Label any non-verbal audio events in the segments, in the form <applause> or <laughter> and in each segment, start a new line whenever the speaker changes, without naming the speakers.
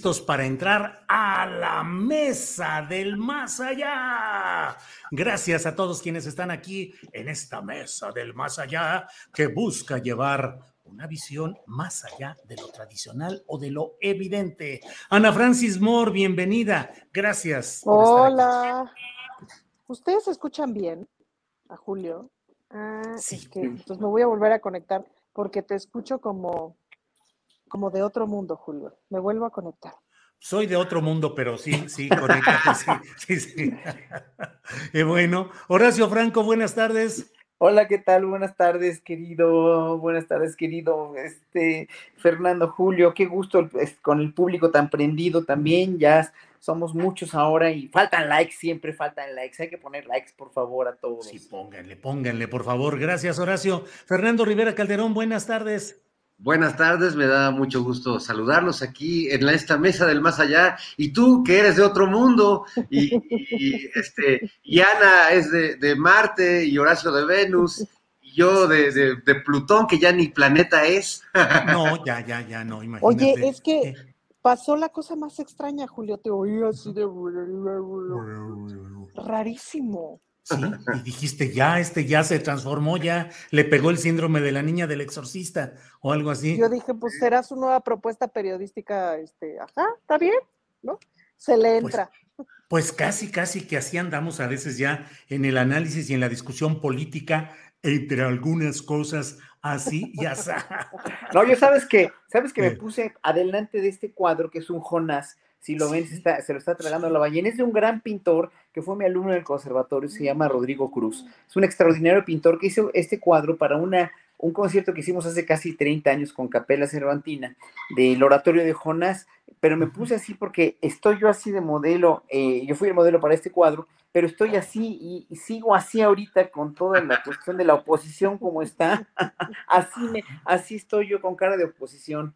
Para entrar a la mesa del más allá. Gracias a todos quienes están aquí en esta mesa del más allá que busca llevar una visión más allá de lo tradicional o de lo evidente. Ana Francis Moore, bienvenida. Gracias. por estar aquí.
Hola. ¿Ustedes escuchan bien a Julio? Ah,
Sí.
es que entonces me voy a volver a conectar porque te escucho como, como de otro mundo, Julio. Me vuelvo a conectar.
Soy de otro mundo, pero sí, sí, conéctate, sí, sí, sí. <laughs> Y bueno, Horacio Franco, buenas tardes.
Hola, ¿qué tal? Buenas tardes, querido. Buenas tardes, querido. Este, Fernando Julio, qué gusto es, con el público tan prendido también. Ya somos muchos ahora y faltan likes, siempre faltan likes. Hay que poner likes, por favor, a todos.
Sí, pónganle, pónganle, por favor. Gracias, Horacio. Fernando Rivera Calderón, buenas tardes.
Buenas tardes, me da mucho gusto saludarlos aquí en la- esta mesa del más allá. Y tú, que eres de otro mundo, y, y, este, y Ana es de, de Marte, y Horacio de Venus, y yo de, de- de Plutón, que ya ni planeta es.
No, ya, ya, ya, no, imagínate.
Oye, es que
Eh,
pasó la cosa más extraña, Julio. Te oí así de rarísimo.
Sí, <laughs> y dijiste, ya, este ya se transformó, ya le pegó el síndrome de la niña del exorcista o algo así.
Yo dije, pues será su nueva propuesta periodística, este, ajá, está bien, ¿no? Se le
Pues,
entra. <laughs>
Pues casi, casi que así andamos a veces ya en el análisis y en la discusión política entre algunas cosas así y así.
No, yo sabes que, sabes que me
¿Qué?
puse adelante de este cuadro que es un Jonás. Si lo ven, se, está- se lo está tragando la ballena. Es de un gran pintor que fue mi alumno en el conservatorio, se llama Rodrigo Cruz. Es un extraordinario pintor que hizo este cuadro para una, un concierto que hicimos hace casi 30 años con Capela Cervantina del oratorio de Jonás. Pero me puse así porque estoy yo así de modelo. eh, yo fui el modelo para este cuadro, pero estoy así y, y sigo así ahorita con toda la cuestión de la oposición como está. <laughs> <laughs> así, me, así estoy yo con cara de oposición.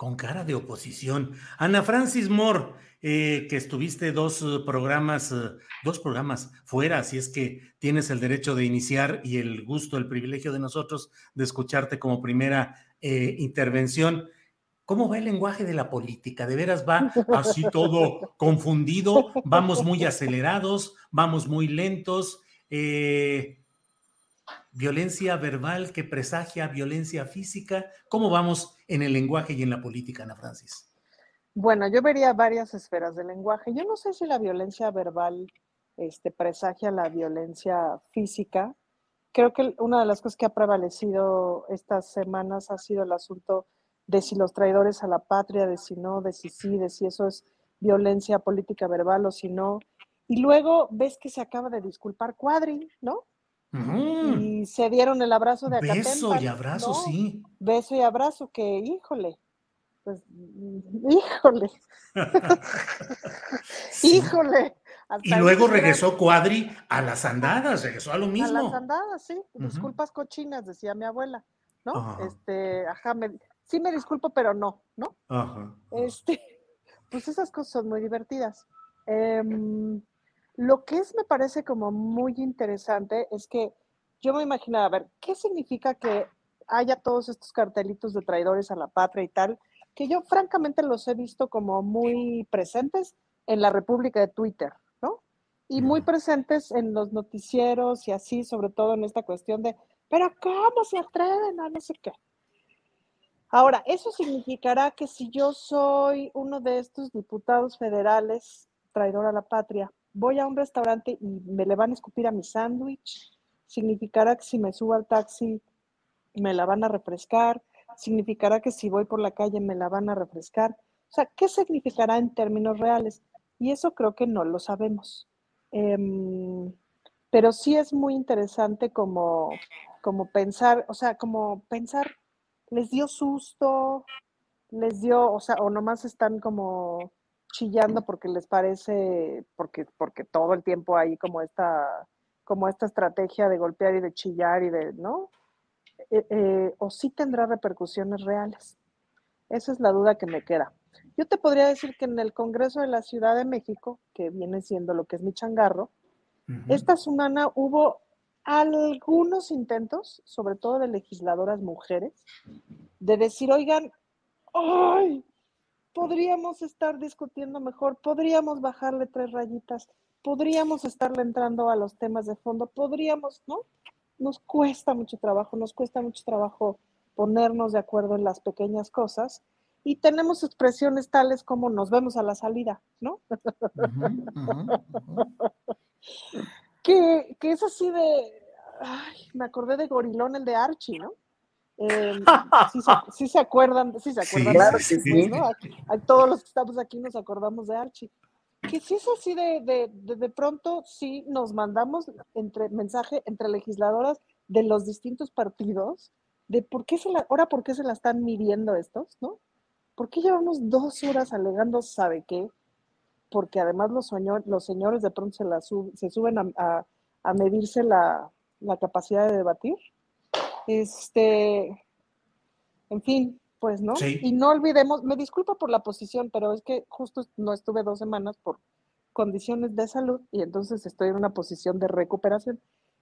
Con cara de oposición. Ana Francis Moore, eh, que estuviste dos eh, programas, eh, dos programas fuera, así es que tienes el derecho de iniciar y el gusto, el privilegio de nosotros de escucharte como primera eh, intervención. ¿Cómo va el lenguaje de la política? ¿De veras va así todo <laughs> confundido? ¿Vamos muy acelerados? ¿Vamos muy lentos? Eh, violencia verbal que presagia violencia física. ¿Cómo vamos en el lenguaje y en la política, Ana Francis?
Bueno, yo vería varias esferas del lenguaje. Yo no sé si la violencia verbal este, presagia la violencia física. Creo que una de las cosas que ha prevalecido estas semanas ha sido el asunto de si los traidores a la patria, de si no, de si sí, de si eso es violencia política verbal o si no. Y luego ves que se acaba de disculpar Cuadri, ¿no? Y se dieron el abrazo de
beso
Acatempan,
y abrazo,
¿no?
sí.
Beso y abrazo, que híjole, pues, híjole, <laughs>
Sí.
híjole.
Y luego regresó Cuadri a las andadas, regresó a lo
A
mismo.
las andadas, sí. Disculpas cochinas, decía mi abuela, ¿no? Este, ajá, me- sí me disculpo, pero no, ¿no?
Ajá.
Este, <laughs> pues esas cosas son muy divertidas. Em, lo que es, me parece como muy interesante es que yo me imaginaba, a ver, ¿qué significa que haya todos estos cartelitos de traidores a la patria y tal? Que yo francamente los he visto como muy presentes en la República de Twitter, ¿no? Y muy presentes en los noticieros y así, sobre todo en esta cuestión de, pero ¿cómo se atreven a no sé qué? Ahora, eso significará que si yo soy uno de estos diputados federales, traidor a la patria, voy a un restaurante y me le van a escupir a mi sándwich, significará que si me subo al taxi me la van a refrescar, significará que si voy por la calle me la van a refrescar. O sea, ¿qué significará en términos reales? Y eso creo que no lo sabemos. Em, pero sí es muy interesante como, como pensar, o sea, como pensar, les dio susto, les dio, o sea, o nomás están como chillando porque les parece, porque, porque todo el tiempo hay como esta, como esta estrategia de golpear y de chillar y de, ¿no? Eh, eh, o sí tendrá repercusiones reales. Esa es la duda que me queda. Yo te podría decir que en el Congreso de la Ciudad de México, que viene siendo lo que es mi changarro, esta semana hubo algunos intentos, sobre todo de legisladoras mujeres, de decir, oigan, ¡ay! Podríamos estar discutiendo mejor, podríamos bajarle tres rayitas, podríamos estarle entrando a los temas de fondo, podríamos, ¿no? nos cuesta mucho trabajo, nos cuesta mucho trabajo ponernos de acuerdo en las pequeñas cosas y tenemos expresiones tales como nos vemos a la salida, ¿no? <laughs> que, es así de, ay, me acordé de Gorilón, el de Archie, ¿no? Eh, <laughs> sí, se, acuerdan, sí se acuerdan.
claro que sí.
todos los que estamos aquí nos acordamos de Archie que si es así de, de, pronto, sí nos mandamos entre mensaje entre legisladoras de los distintos partidos de por qué se la, ahora por qué se la están midiendo estos, ¿no? ¿Por qué llevamos dos horas alegando sabe qué? Porque además los, los señores de pronto se, la se suben a, a, medirse la, la capacidad de debatir. Este, en fin, pues, ¿no? Y no olvidemos, me disculpo por la posición, pero es que justo no estuve dos semanas por condiciones de salud y entonces estoy en una posición de recuperación.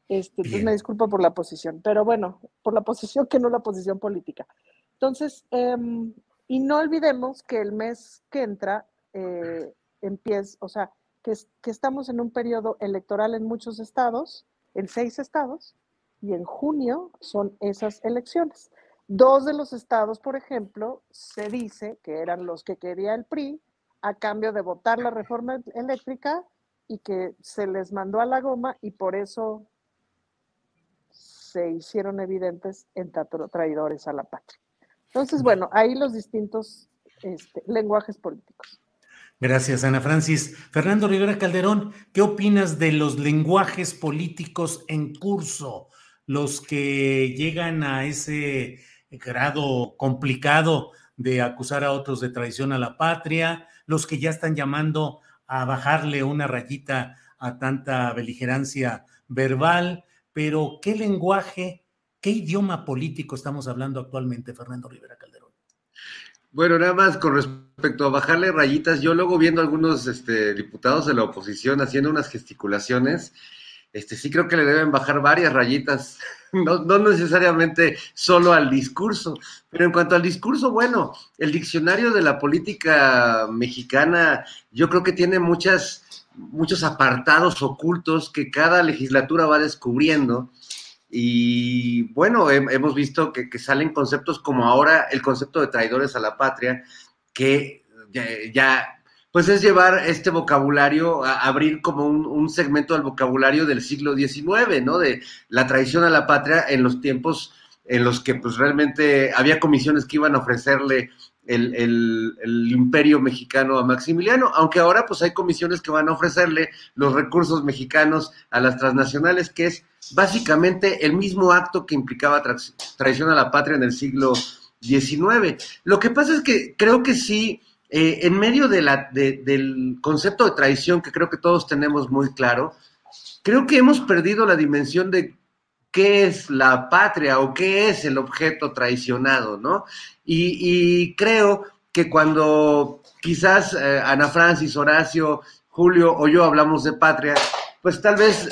Este, entonces me disculpo por la posición, pero bueno, por la posición que no la posición política. Entonces, em, y no olvidemos que el mes que entra eh, empieza, o sea, que, que estamos en un periodo electoral en muchos estados, en seis estados, y en junio son esas elecciones. Dos de los estados, por ejemplo, se dice que eran los que quería el PRI a cambio de votar la reforma eléctrica y que se les mandó a la goma y por eso se hicieron evidentes en traidores a la patria. Entonces, bueno, ahí los distintos este, lenguajes políticos.
Gracias, Ana Francis. Fernando Rivera Calderón, ¿qué opinas de los lenguajes políticos en curso? Los que llegan a ese grado complicado de acusar a otros de traición a la patria, los que ya están llamando a bajarle una rayita a tanta beligerancia verbal, pero ¿qué lenguaje, qué idioma político estamos hablando actualmente, Fernando Rivera Calderón?
Bueno, nada más con respecto a bajarle rayitas, yo luego viendo algunos este, diputados de la oposición haciendo unas gesticulaciones, este, sí creo que le deben bajar varias rayitas, <laughs> no, no, necesariamente solo al discurso, pero en cuanto al discurso, bueno, el diccionario de la política mexicana yo creo que tiene muchas, muchos apartados ocultos que cada legislatura va descubriendo. Y bueno, hemos visto que, que salen conceptos como ahora el concepto de traidores a la patria, que ya pues es llevar este vocabulario, a abrir como un, segmento del vocabulario del siglo XIX, ¿no? De la traición a la patria en los tiempos en los que pues realmente había comisiones que iban a ofrecerle el, el, imperio mexicano a Maximiliano, aunque ahora pues hay comisiones que van a ofrecerle los recursos mexicanos a las transnacionales, que es básicamente el mismo acto que implicaba traición a la patria en el siglo XIX. Lo que pasa es que creo que sí eh, en medio de la, del concepto de traición que creo que todos tenemos muy claro, creo que hemos perdido la dimensión de qué es la patria o qué es el objeto traicionado, ¿no? Y, creo que cuando quizás eh, Ana Francis, Horacio, Julio o yo hablamos de patria, pues tal vez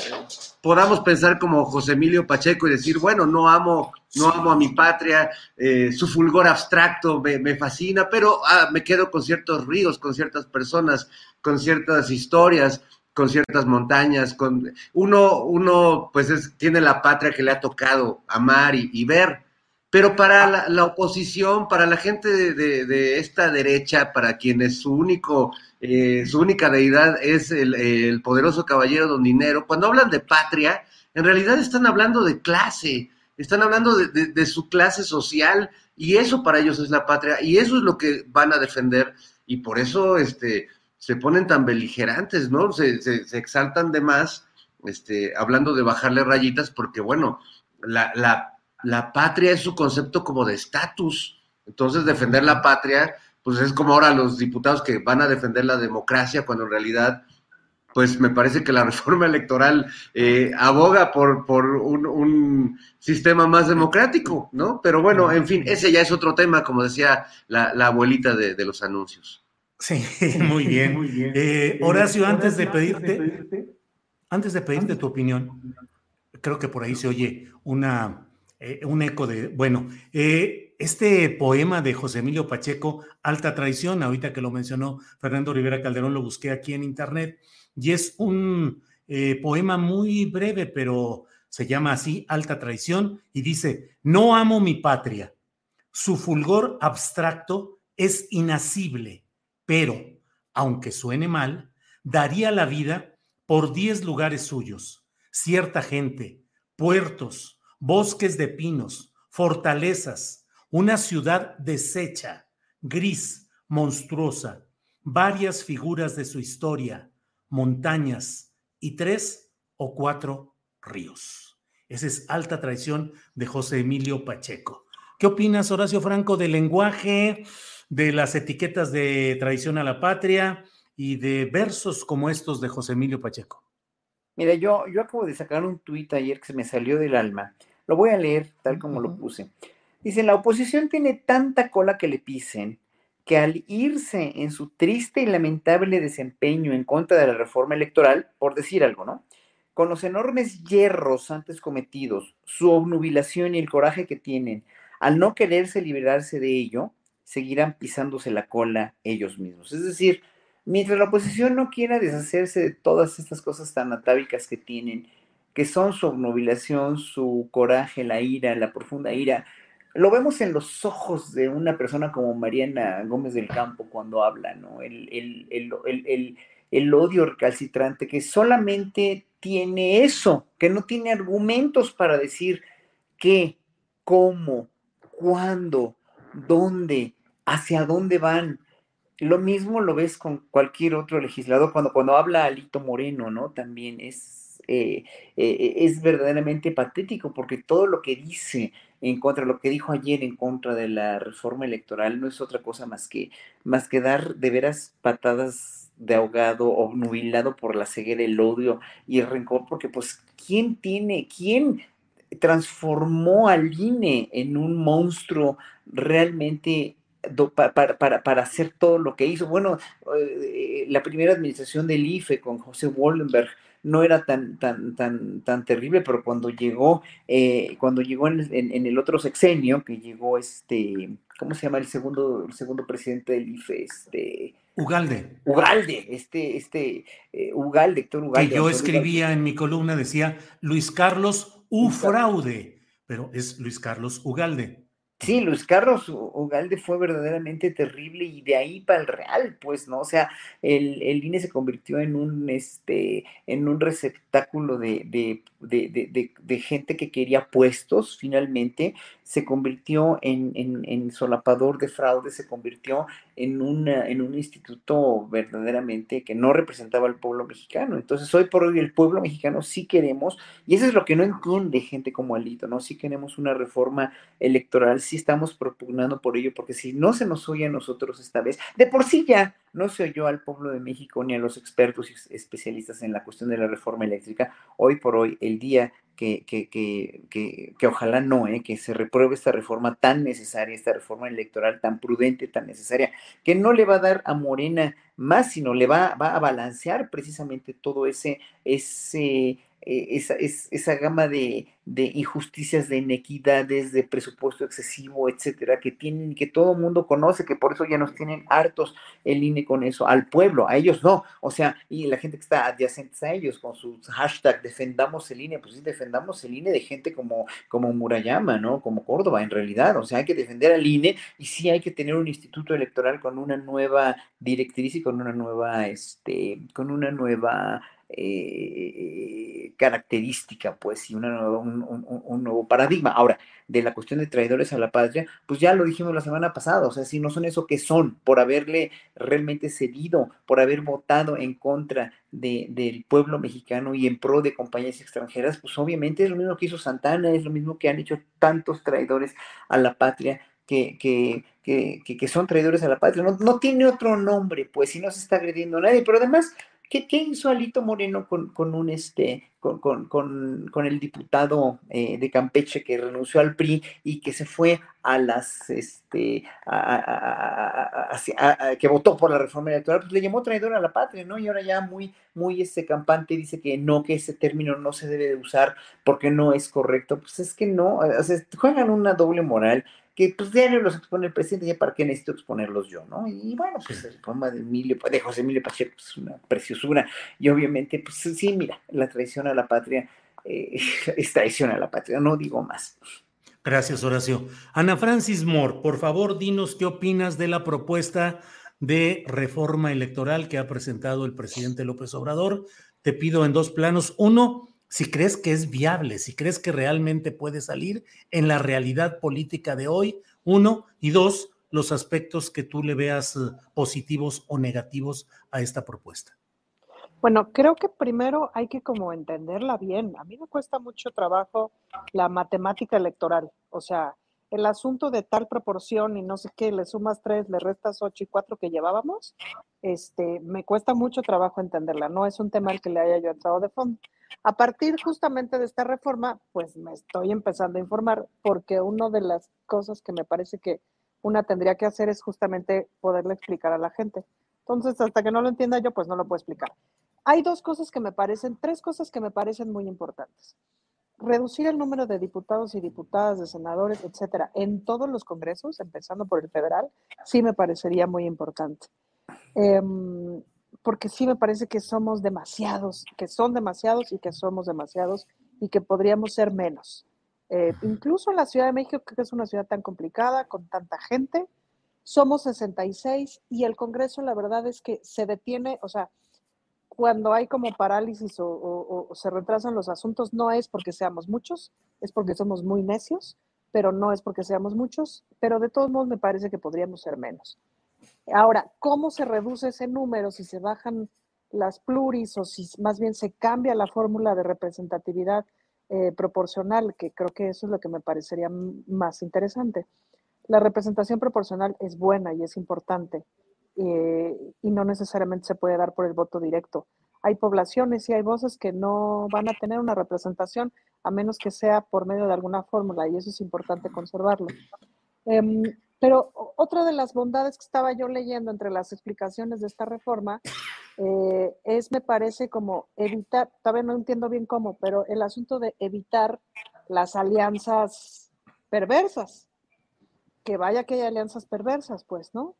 podamos pensar como José Emilio Pacheco y decir, bueno, no amo, no amo a mi patria, eh, su fulgor abstracto me, fascina, pero ah, me quedo con ciertos ríos, con ciertas personas, con ciertas historias, con ciertas montañas, con uno, uno pues tiene la patria que le ha tocado amar y, ver, pero para la, oposición, para la gente de, esta derecha, para quienes su único, eh, su única deidad es el, poderoso caballero don dinero, cuando hablan de patria, en realidad están hablando de clase, están hablando de, de su clase social, y eso para ellos es la patria, y eso es lo que van a defender, y por eso este se ponen tan beligerantes, ¿no? Se, se, exaltan de más, este, hablando de bajarle rayitas, porque bueno, la, la, la patria es su concepto como de estatus. Entonces, defender la patria, pues es como ahora los diputados que van a defender la democracia, cuando en realidad, pues me parece que la <laughs> reforma electoral eh, aboga por, por un, un, sistema más democrático, ¿no? Pero bueno, en fin, ese ya es otro tema, como decía la, la abuelita de, de los anuncios.
Sí, <laughs> muy bien. Muy bien. Eh, Horacio, antes de pedirte, antes de pedirte tu opinión, creo que por ahí se oye una, eh, un eco de, bueno, eh, este poema de José Emilio Pacheco, Alta Traición, ahorita que lo mencionó Fernando Rivera Calderón, lo busqué aquí en internet, y es un poema muy breve, pero se llama así, Alta Traición, y dice, no amo mi patria, su fulgor abstracto es inacible pero, aunque suene mal, daría la vida por diez lugares suyos, cierta gente, puertos, bosques de pinos, fortalezas, una ciudad deshecha, gris, monstruosa, varias figuras de su historia, montañas y tres o cuatro ríos. Esa es alta traición de José Emilio Pacheco. ¿Qué opinas, Horacio Franco, del lenguaje? de las etiquetas de Tradición a la Patria y de versos como estos de José Emilio Pacheco.
Mira, yo, yo acabo de sacar un tuit ayer que se me salió del alma. Lo voy a leer tal como lo puse. Dice, la oposición tiene tanta cola que le pisen que al irse en su triste y lamentable desempeño en contra de la reforma electoral, por decir algo, ¿no? Con los enormes hierros antes cometidos, su obnubilación y el coraje que tienen, al no quererse liberarse de ello, seguirán pisándose la cola ellos mismos. Es decir, mientras la oposición no quiera deshacerse de todas estas cosas tan atávicas que tienen, que son su obnubilación, su coraje, la ira, la profunda ira, lo vemos en los ojos de una persona como Mariana Gómez del Campo cuando habla, ¿no? El, el, el odio recalcitrante que solamente tiene eso, que no tiene argumentos para decir qué, cómo, cuándo, dónde, hacia dónde van. Lo mismo lo ves con cualquier otro legislador cuando, cuando habla Alito Moreno, ¿no? También es, eh, eh, es verdaderamente patético porque todo lo que dice en contra, lo que dijo ayer en contra de la reforma electoral no es otra cosa más que, más que dar de veras patadas de ahogado o nubilado por la ceguera, el odio y el rencor, porque pues, ¿quién tiene, quién transformó al INE en un monstruo realmente para, para, para, hacer todo lo que hizo. Bueno, eh, la primera administración del IFE con José Wallenberg no era tan, tan, tan, tan terrible, pero cuando llegó, eh, cuando llegó en, el otro sexenio, que llegó este, ¿cómo se llama el segundo, el segundo presidente del IFE? Este,
Ugalde.
Ugalde, este, este, eh, Ugalde, Héctor Ugalde.
Que yo escribía en mi columna, decía Luis Carlos U. Fraude, pero es Luis Carlos Ugalde.
Sí, Luis Carlos Ugalde fue verdaderamente terrible y de ahí para el Real, pues, ¿no? O sea, el, el INE se convirtió en un, este, en un receptáculo de, de, de, de gente que quería puestos, finalmente, se convirtió en, en, en, solapador de fraude, se convirtió en, una, en un instituto verdaderamente que no representaba al pueblo mexicano. Entonces, hoy por hoy el pueblo mexicano sí queremos, y eso es lo que no entiende gente como Alito, ¿no? Sí queremos una reforma electoral, sí estamos propugnando por ello, porque si no se nos oye a nosotros esta vez, de por sí ya no se oyó al pueblo de México ni a los expertos y especialistas en la cuestión de la reforma eléctrica, hoy por hoy, el día que, que, que, que, ojalá no, ¿eh? que se repruebe esta reforma tan necesaria, esta reforma electoral tan prudente, tan necesaria, que no le va a dar a Morena más, sino le va, va a balancear precisamente todo ese, ese eh, esa, esa gama de, injusticias, de inequidades, de presupuesto excesivo, etcétera, que tienen, que todo el mundo conoce, que por eso ya nos tienen hartos el INE con eso, al pueblo, a ellos no, o sea, y la gente que está adyacente a ellos con su hashtag defendamos el INE, pues sí, defendamos el INE de gente como, como Murayama, ¿no? Como Córdoba, en realidad, o sea, hay que defender al INE y sí hay que tener un instituto electoral con una nueva directriz y con una nueva, este, con una nueva eh, característica, pues, y un, nuevo paradigma. Ahora, de la cuestión de traidores a la patria, pues ya lo dijimos la semana pasada, o sea, si no son eso que son, por haberle realmente cedido, por haber votado en contra del pueblo mexicano y en pro de compañías extranjeras, pues obviamente es lo mismo que hizo Santana, es lo mismo que han hecho tantos traidores a la patria que, que, que, que, son traidores a la patria. No, no, tiene otro nombre, pues, si no se está agrediendo a nadie. Pero además, ¿Qué, ¿Qué, hizo Alito Moreno con, con un este con, con, con, el diputado eh, de Campeche que renunció al PRI y que se fue a las este que votó por la reforma electoral, pues le llamó traidor a la patria, ¿no? Y ahora ya muy, muy este campante dice que no, que ese término no se debe de usar porque no es correcto. Pues es que no, juegan una doble moral que pues diario los expone el presidente, ya para qué necesito exponerlos yo, ¿no? Y bueno, pues el poema de Emilio, de José Emilio Pacheco es pues, una preciosura, y obviamente, pues sí, mira, la traición a la patria eh, <laughs> es traición a la patria, no digo más.
Gracias, Horacio. Ana Francis Moore, por favor, dinos qué opinas de la propuesta de reforma electoral que ha presentado el presidente López Obrador. Te pido en dos planos. Uno, si crees que es viable, si crees que realmente puede salir en la realidad política de hoy, uno, y dos, los aspectos que tú le veas eh, positivos o negativos a esta propuesta.
Bueno, creo que primero hay que como entenderla bien. A mí me cuesta mucho trabajo la matemática electoral, o sea, el asunto de tal proporción y no sé qué, le sumas tres, le restas ocho y cuatro que llevábamos, este, me cuesta mucho trabajo entenderla. No es un tema al que le haya yo entrado de fondo. A partir justamente de esta reforma, pues me estoy empezando a informar porque una de las cosas que me parece que una tendría que hacer es justamente poderle explicar a la gente. Entonces, hasta que no lo entienda yo, pues no lo puedo explicar. Hay dos cosas que me parecen, tres cosas que me parecen muy importantes. Reducir el número de diputados y diputadas, de senadores, etcétera, en todos los congresos, empezando por el federal, sí me parecería muy importante. Em, porque sí me parece que somos demasiados, que son demasiados y que somos demasiados y que podríamos ser menos. Eh, incluso en la Ciudad de México, que es una ciudad tan complicada, con tanta gente, somos 66 y el Congreso la verdad es que se detiene, o sea, cuando hay como parálisis o, se retrasan los asuntos, no es porque seamos muchos, es porque somos muy necios, pero no es porque seamos muchos, pero de todos modos me parece que podríamos ser menos. Ahora, ¿cómo se reduce ese número si se bajan las pluris o si más bien se cambia la fórmula de representatividad eh, proporcional? Que creo que eso es lo que me parecería más interesante. La representación proporcional es buena y es importante eh, y no necesariamente se puede dar por el voto directo. Hay poblaciones y hay voces que no van a tener una representación a menos que sea por medio de alguna fórmula y eso es importante conservarlo. Em, pero otra de las bondades que estaba yo leyendo entre las explicaciones de esta reforma eh, es, me parece, como evitar, todavía no entiendo bien cómo, pero el asunto de evitar las alianzas perversas. Que vaya que hay alianzas perversas, pues, ¿no?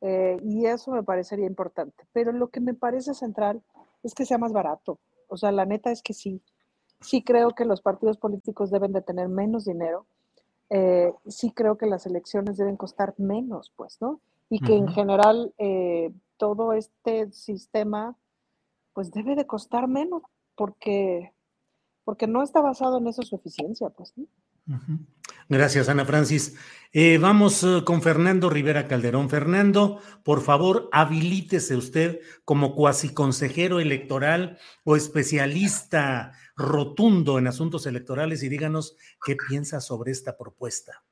Eh, y eso me parecería importante. Pero lo que me parece central es que sea más barato. O sea, la neta es que sí. Sí creo que los partidos políticos deben de tener menos dinero eh, sí creo que las elecciones deben costar menos, pues, ¿no? Y que en general eh, todo este sistema, pues debe de costar menos, porque, porque no está basado en eso su eficiencia, pues, ¿no?
Gracias, Ana Francis. Eh, vamos eh, con Fernando Rivera Calderón. Fernando, por favor, habilítese usted como cuasi consejero electoral o especialista rotundo en asuntos electorales y díganos qué piensa sobre esta propuesta.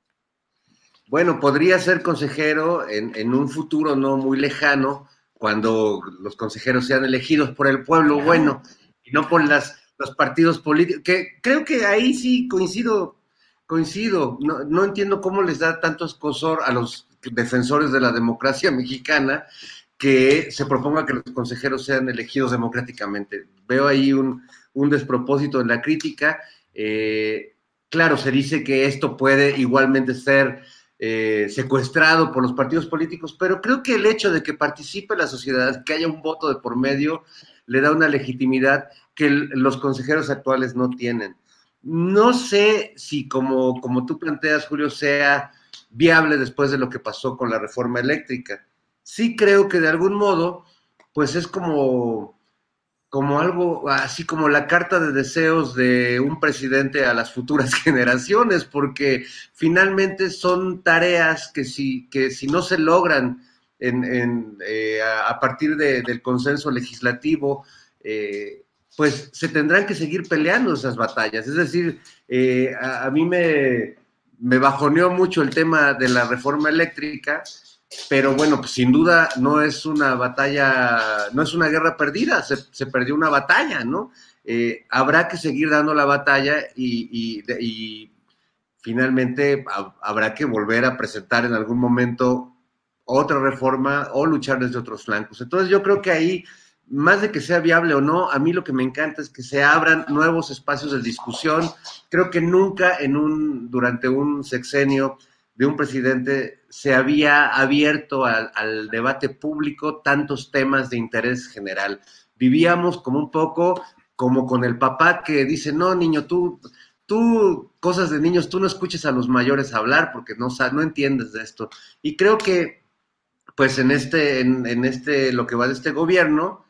Bueno, podría ser consejero en, un futuro no muy lejano, cuando los consejeros sean elegidos por el pueblo bueno y no por las, los partidos políticos, que creo que ahí sí coincido coincido, no, entiendo cómo les da tanto escosor a los defensores de la democracia mexicana que se proponga que los consejeros sean elegidos democráticamente. Veo ahí un, un despropósito en la crítica. Eh, claro, se dice que esto puede igualmente ser eh, secuestrado por los partidos políticos, pero creo que el hecho de que participe la sociedad, que haya un voto de por medio, le da una legitimidad que los consejeros actuales no tienen. No sé si, como, como tú planteas, Julio, sea viable después de lo que pasó con la reforma eléctrica. Sí creo que de algún modo, pues es como, como algo, así como la carta de deseos de un presidente a las futuras <laughs> generaciones, porque finalmente son tareas que si, que si no se logran en, eh, a, partir del consenso legislativo, eh, pues se tendrán que seguir peleando esas batallas. Es decir, eh, a, mí me, me bajoneó mucho el tema de la reforma eléctrica, pero bueno, pues sin duda no es una batalla, no es una guerra perdida, se, perdió una batalla, ¿no? habrá que seguir dando la batalla y, y finalmente habrá que volver a presentar en algún momento otra reforma o luchar desde otros flancos. Entonces yo creo que ahí, más de que sea viable o no, a mí lo que me encanta es que se abran nuevos espacios de discusión. Creo que nunca en un, durante un sexenio de un presidente se había abierto al, debate público tantos temas de interés general. Vivíamos como un poco como con el papá que dice, no, niño, tú, tú, cosas de niños, tú no escuches a los mayores hablar porque no, no entiendes de esto. Y creo que pues en este, en, este, lo que va de este gobierno,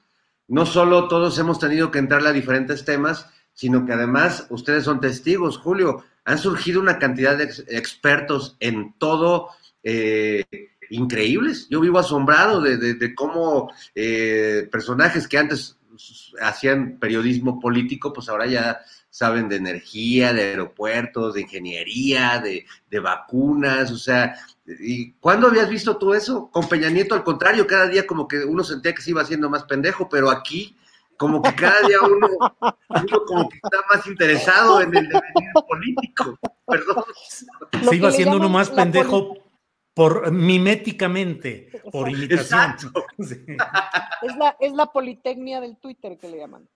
no solo todos hemos tenido que entrarle a diferentes temas, sino que además ustedes son testigos, Julio, han surgido una cantidad de expertos en todo eh, increíbles. Yo vivo asombrado de, cómo eh, personajes que antes hacían periodismo político, pues ahora ya saben de energía, de aeropuertos, de ingeniería, de, de vacunas, o sea, ¿Y cuándo habías visto tú eso? Con Peña Nieto, al contrario, cada día como que uno sentía que se iba haciendo más pendejo, pero aquí, como que cada día uno, como que está más interesado en el devenir político. Perdón.
Se iba haciendo uno más pendejo por miméticamente, por imitación. <laughs>
Es, la, es la politecnia del Twitter que le llaman.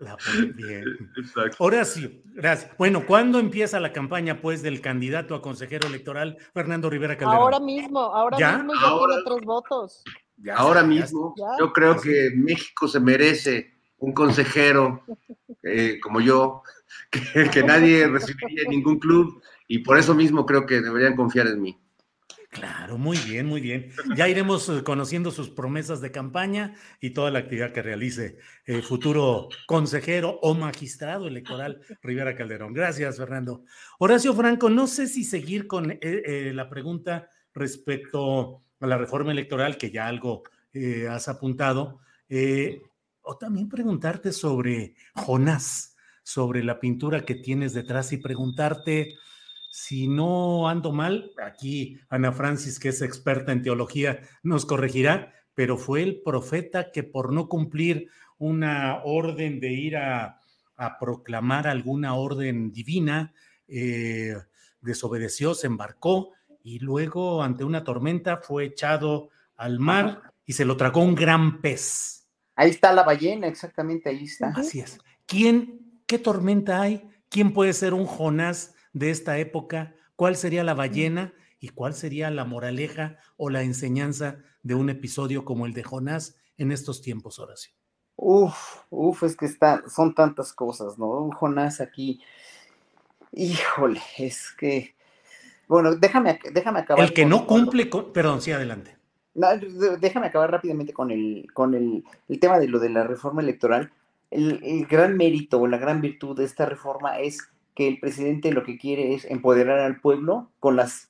La bien. <laughs> Horacio, gracias. Bueno, ¿cuándo empieza la campaña, pues, del candidato a consejero electoral Fernando Rivera Calderón?
Ahora mismo, ahora mismo ya ahora, tiene tres votos.
ahora mismo, yo creo que México se merece un consejero eh, como yo, <laughs> que, que nadie recibiría en ningún club, y por eso mismo creo que deberían confiar en mí.
Claro, muy bien, muy bien. Ya iremos eh, conociendo sus promesas de campaña y toda la actividad que realice el futuro consejero o magistrado electoral Rivera Calderón. Gracias, Fernando. Horacio Franco, no sé si seguir con eh, eh, la pregunta respecto a la reforma electoral, que ya algo has apuntado, o también preguntarte sobre Jonás, sobre la pintura que tienes detrás y preguntarte si no ando mal, aquí Ana Francis, que es experta en teología, nos corregirá, pero fue el profeta que por no cumplir una orden de ir a, proclamar alguna orden divina, eh, desobedeció, se embarcó y luego ante una tormenta fue echado al mar y se lo tragó un gran pez.
Ahí está la ballena, exactamente ahí está.
Así es. ¿Quién, qué tormenta hay? ¿Quién puede ser un Jonás de esta época, cuál sería la ballena y cuál sería la moraleja o la enseñanza de un episodio como el de Jonás en estos tiempos, Horacio.
Uf, uf, es que está, son tantas cosas, ¿no? Un Jonás aquí, híjole, es que, bueno, déjame, déjame acabar.
El que no cumple con, perdón, sí, adelante.
déjame acabar rápidamente con el, con el, tema de lo de la reforma electoral. El, el, gran mérito o la gran virtud de esta reforma es que el presidente lo que quiere es empoderar al pueblo con las,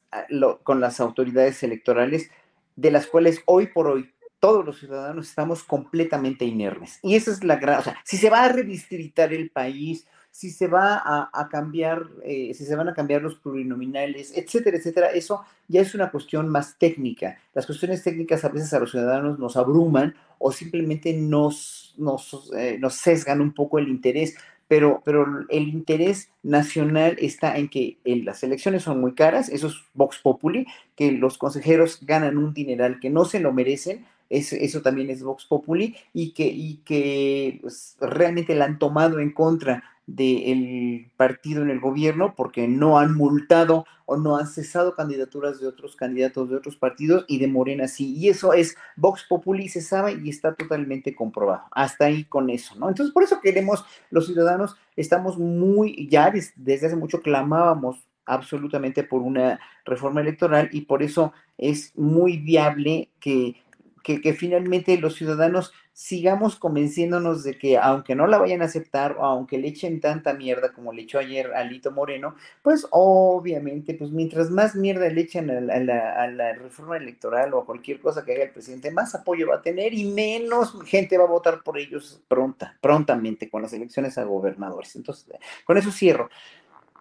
con las autoridades electorales, de las cuales hoy por hoy todos los ciudadanos estamos completamente inermes. Y esa es la gran, o sea, si se va a redistritar el país, si se va a, cambiar, eh, si se van a cambiar los plurinominales, etcétera, etcétera, eso ya es una cuestión más técnica. Las cuestiones técnicas a veces a los ciudadanos nos abruman o simplemente nos, nos, eh, nos sesgan un poco el interés pero, pero el interés nacional está en que las elecciones son muy caras, eso es Vox Populi, que los consejeros ganan un dineral que no se lo merecen, eso también es Vox Populi y que, y que pues, realmente la han tomado en contra del partido en el gobierno porque no han multado o no han cesado candidaturas de otros candidatos de otros partidos y de Morena sí. Y eso es Vox Populi, se sabe y está totalmente comprobado. Hasta ahí con eso, ¿no? Entonces, por eso queremos, los ciudadanos, estamos muy, ya desde hace mucho clamábamos absolutamente por una reforma electoral y por eso es muy viable que, que, que finalmente los ciudadanos sigamos convenciéndonos de que aunque no la vayan a aceptar o aunque le echen tanta mierda como le echó ayer a Lito Moreno, pues obviamente, pues mientras más mierda le echen a la, reforma electoral o a cualquier cosa que haga el presidente, más apoyo va a tener y menos gente va a votar por ellos pronta, prontamente con las elecciones a gobernadores. Entonces, con eso cierro.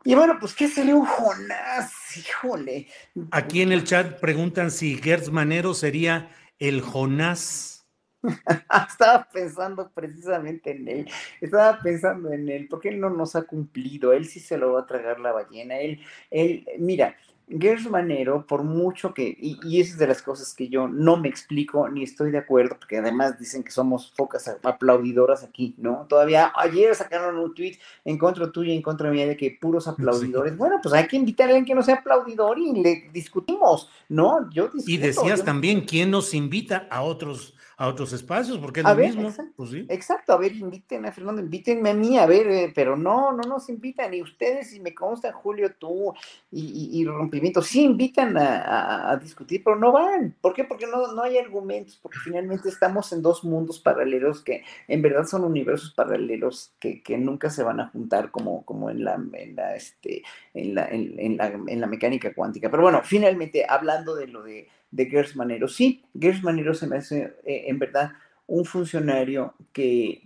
Y bueno, pues, ¿qué un Jonás? Híjole.
Aquí en el chat preguntan si Gertz Manero sería el Jonás <laughs>
Estaba pensando precisamente en él. Estaba pensando en él, porque él no nos ha cumplido. Él sí se lo va a tragar la ballena. Él, él, mira, Gers Manero, por mucho que, y, y es de las cosas que yo no me explico ni estoy de acuerdo, porque además dicen que somos focas aplaudidoras aquí, ¿no? Todavía ayer sacaron un tweet en contra tuya y en contra mía de que puros aplaudidores. Bueno, pues hay que invitar a alguien que no sea aplaudidor y le discutimos, ¿no?
Yo Y decías también quién nos invita a otros a otros espacios, porque es lo mismo.
Exacto, pues exacto, a ver, inviten a Fernando, invítenme a mí, a ver, eh, pero no, no nos invitan, y ustedes, y me consta, Julio, tú y, y, Rompimiento, sí invitan a, discutir, pero no van. ¿Por qué? Porque no, no hay argumentos, porque finalmente estamos en dos mundos paralelos que en verdad son universos paralelos que, que nunca se van a juntar como, como en, la, en, la, este, en, la, en, la, en la mecánica cuántica. Pero bueno, finalmente, hablando de lo de de Gers Manero. Sí, Gers Manero se me hace eh, en verdad un funcionario que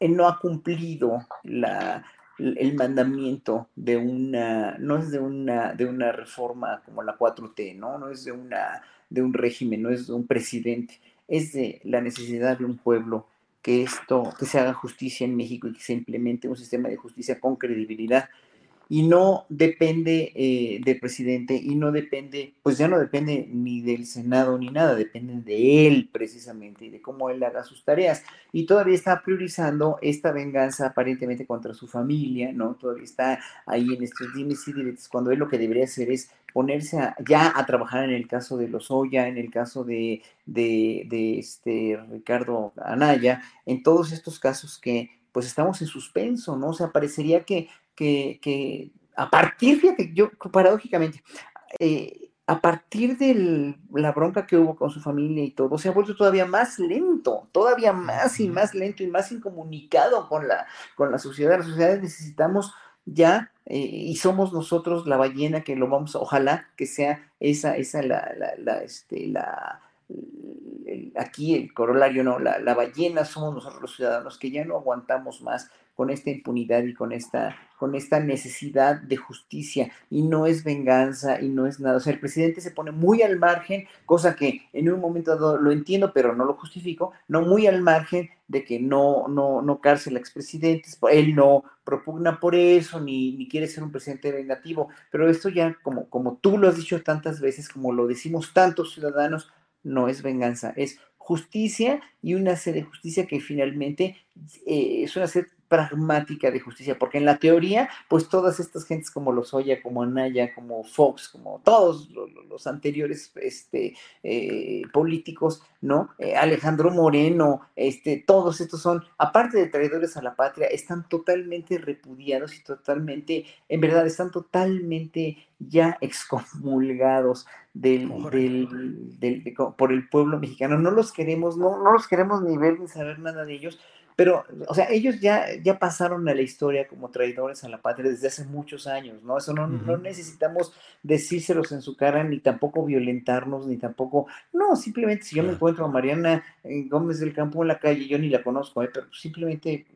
no ha cumplido la, el mandamiento de una, no es de una, de una reforma como la 4T, ¿no? No es de, una, de un régimen, no es de un presidente, es de la necesidad de un pueblo que esto, que se haga justicia en México y que se implemente un sistema de justicia con credibilidad y no depende eh, del presidente y no depende, pues ya no depende ni del Senado ni nada, depende de él precisamente y de cómo él haga sus tareas. Y todavía está priorizando esta venganza aparentemente contra su familia, ¿no? Todavía está ahí en estos dimes y diretes cuando él lo que debería hacer es ponerse ya a trabajar en el caso de Lozoya, en el caso de, de, de este Ricardo Anaya, en todos estos casos que pues estamos en suspenso, ¿no? O sea, parecería que que, a partir, fíjate, yo paradójicamente, eh, a partir de la bronca que hubo con su familia y todo, se ha vuelto todavía más lento, todavía más y más lento y más incomunicado con la, con la sociedad. Las sociedades necesitamos ya, eh, y somos nosotros la ballena que lo vamos, ojalá que sea esa, esa la, la, la este, la aquí el corolario, no, la, la, ballena somos nosotros los ciudadanos que ya no aguantamos más con esta impunidad y con esta, con esta necesidad de justicia. Y no es venganza y no es nada. O sea, el presidente se pone muy al margen, cosa que en un momento dado lo entiendo, pero no lo justifico, no muy al margen de que no, no, no cárcel a expresidentes, él no propugna por eso, ni, ni quiere ser un presidente vengativo, pero esto ya, como, como tú lo has dicho tantas veces, como lo decimos tantos ciudadanos, no es venganza, es justicia y una sed de justicia que finalmente eh, es una sed pragmática de justicia, porque en la teoría, pues todas estas gentes como Lozoya, como Anaya, como Fox, como todos los, anteriores este, eh, políticos, ¿no? Eh, Alejandro Moreno, este, todos estos son, aparte de traidores a la patria, están totalmente repudiados y totalmente, en verdad, están totalmente ya excomulgados del, del, por el pueblo mexicano. No los queremos, no, no los queremos ni ver ni saber nada de ellos pero, o sea, ellos ya, ya pasaron a la historia como traidores a la patria desde hace muchos años, ¿no? Eso no, no necesitamos decírselos en su cara, ni tampoco violentarnos, ni tampoco, no, simplemente si yo me encuentro a Mariana eh, Gómez del Campo en la calle, yo ni la conozco, ¿eh? pero simplemente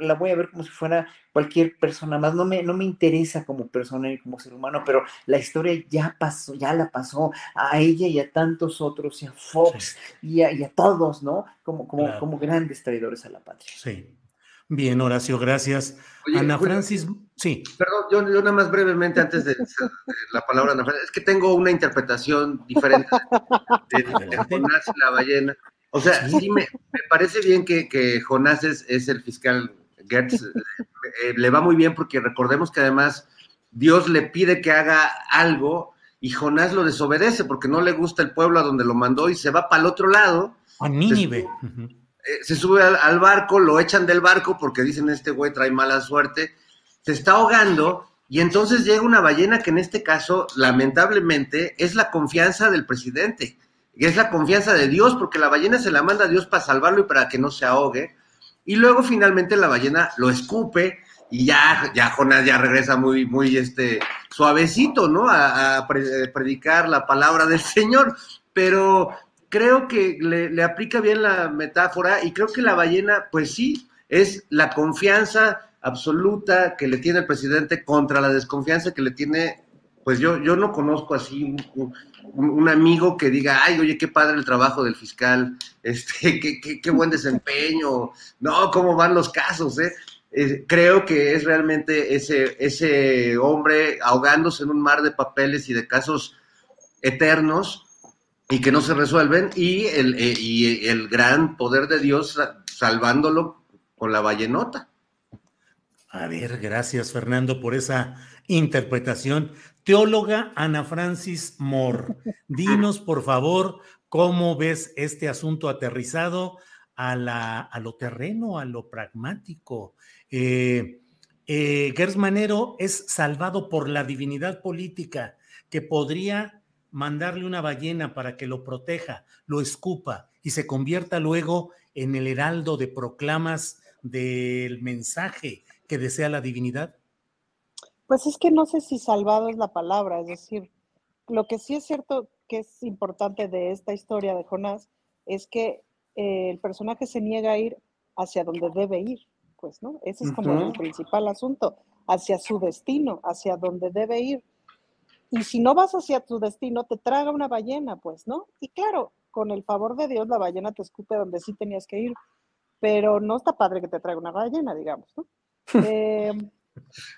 la voy a ver como si fuera cualquier persona más. No me, no me interesa como persona y como ser humano, pero la historia ya pasó, ya la pasó a ella y a tantos otros, y a Fox y, a, todos, ¿no? Como, como, como grandes traidores a la patria.
Sí. Bien, Horacio, gracias. Ana Francis, sí.
Perdón, yo, nada más brevemente antes de, la palabra Ana Francis, es que tengo una interpretación diferente de, Jonás y la ballena. O sea, sí, me, parece bien que, Jonás es, el fiscal Gertz, eh, le va muy bien porque recordemos que además Dios le pide que haga algo y Jonás lo desobedece porque no le gusta el pueblo a donde lo mandó y se va para el otro lado.
A Nínive.
Eh, se sube al, barco, lo echan del barco porque dicen este güey trae mala suerte, se está ahogando y entonces llega una ballena que en este caso, lamentablemente, es la confianza del presidente, es la confianza de Dios porque la ballena se la manda a Dios para salvarlo y para que no se ahogue. Y luego finalmente la ballena lo escupe y ya, ya Jonás ya regresa muy, muy este, suavecito, ¿no? A, predicar la palabra del Señor. Pero creo que le, aplica bien la metáfora y creo que la ballena, pues sí, es la confianza absoluta que le tiene el presidente contra la desconfianza que le tiene, pues yo, yo no conozco así un, amigo que diga, ay, oye, qué padre el trabajo del fiscal, <laughs> este, qué, qué, buen desempeño, no, cómo van los casos, ¿eh? Eh, creo que es realmente ese, ese hombre ahogándose en un mar de papeles y de casos eternos y que no se resuelven, y el, eh, y el gran poder de Dios salvándolo con la vallenota.
A ver, gracias Fernando por esa interpretación. Teóloga Ana Francis Moore, dinos por favor cómo ves este asunto aterrizado a, lo terreno, a lo pragmático. Eh, eh, Gersmanero es salvado por la divinidad política que podría mandarle una ballena para que lo proteja, lo escupa y se convierta luego en el heraldo de proclamas del mensaje que desea la divinidad?
Pues es que no sé si salvado es la palabra, es decir, lo que sí es cierto que es importante de esta historia de Jonás es que eh, el personaje se niega a ir hacia donde debe ir, pues, ¿no? Ese es como el principal asunto, hacia su destino, hacia donde debe ir. Y si no vas hacia tu destino, te traga una ballena, pues, ¿no? Y claro, con el favor de Dios, la ballena te escupe donde sí tenías que ir, pero no está padre que te traiga una ballena, digamos, ¿no? <laughs> Eh,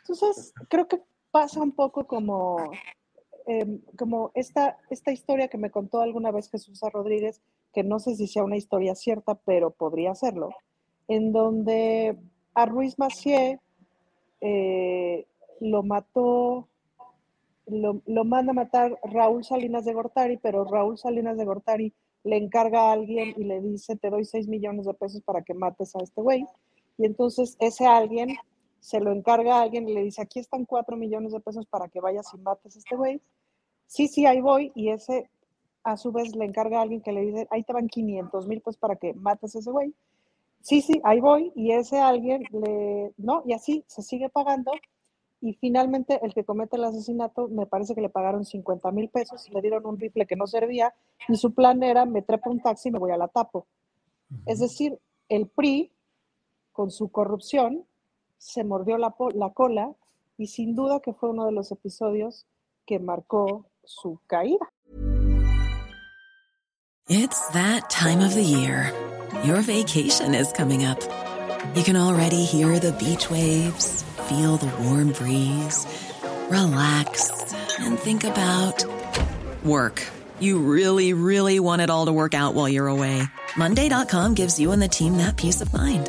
entonces, creo que pasa un poco como, em, como esta, esta historia que me contó alguna vez Jesús. Rodríguez, que no sé si sea una historia cierta, pero podría serlo, en donde a Ruiz Macié eh, lo mató lo, manda a matar Raúl Salinas de Gortari, pero Raúl Salinas de Gortari le encarga a alguien y le dice, te doy 6 millones de pesos para que mates a este güey. Y entonces ese alguien se lo encarga a alguien y le dice, aquí están 4 millones de pesos para que vayas y mates a este güey. Sí, sí, ahí voy. Y ese a su vez le encarga a alguien que le dice, ahí te van 500 mil pesos para que mates a ese güey. Sí, sí, ahí voy. Y ese alguien le, no, y así se sigue pagando y finalmente el que comete el asesinato me parece que le pagaron 50 mil pesos, le dieron un rifle que no servía y su plan era me trepo un taxi y me voy a la tapo. Es decir, el PRI, con su corrupción, se mordió la, la cola y sin duda que fue uno de los episodios que marcó su caída.
It's that time of the year. Your vacation is coming up. You can already hear the beach waves. feel the warm breeze, relax, and think about work. You really, really want it all to work out while you're away. Monday.com gives you and the team that peace of mind.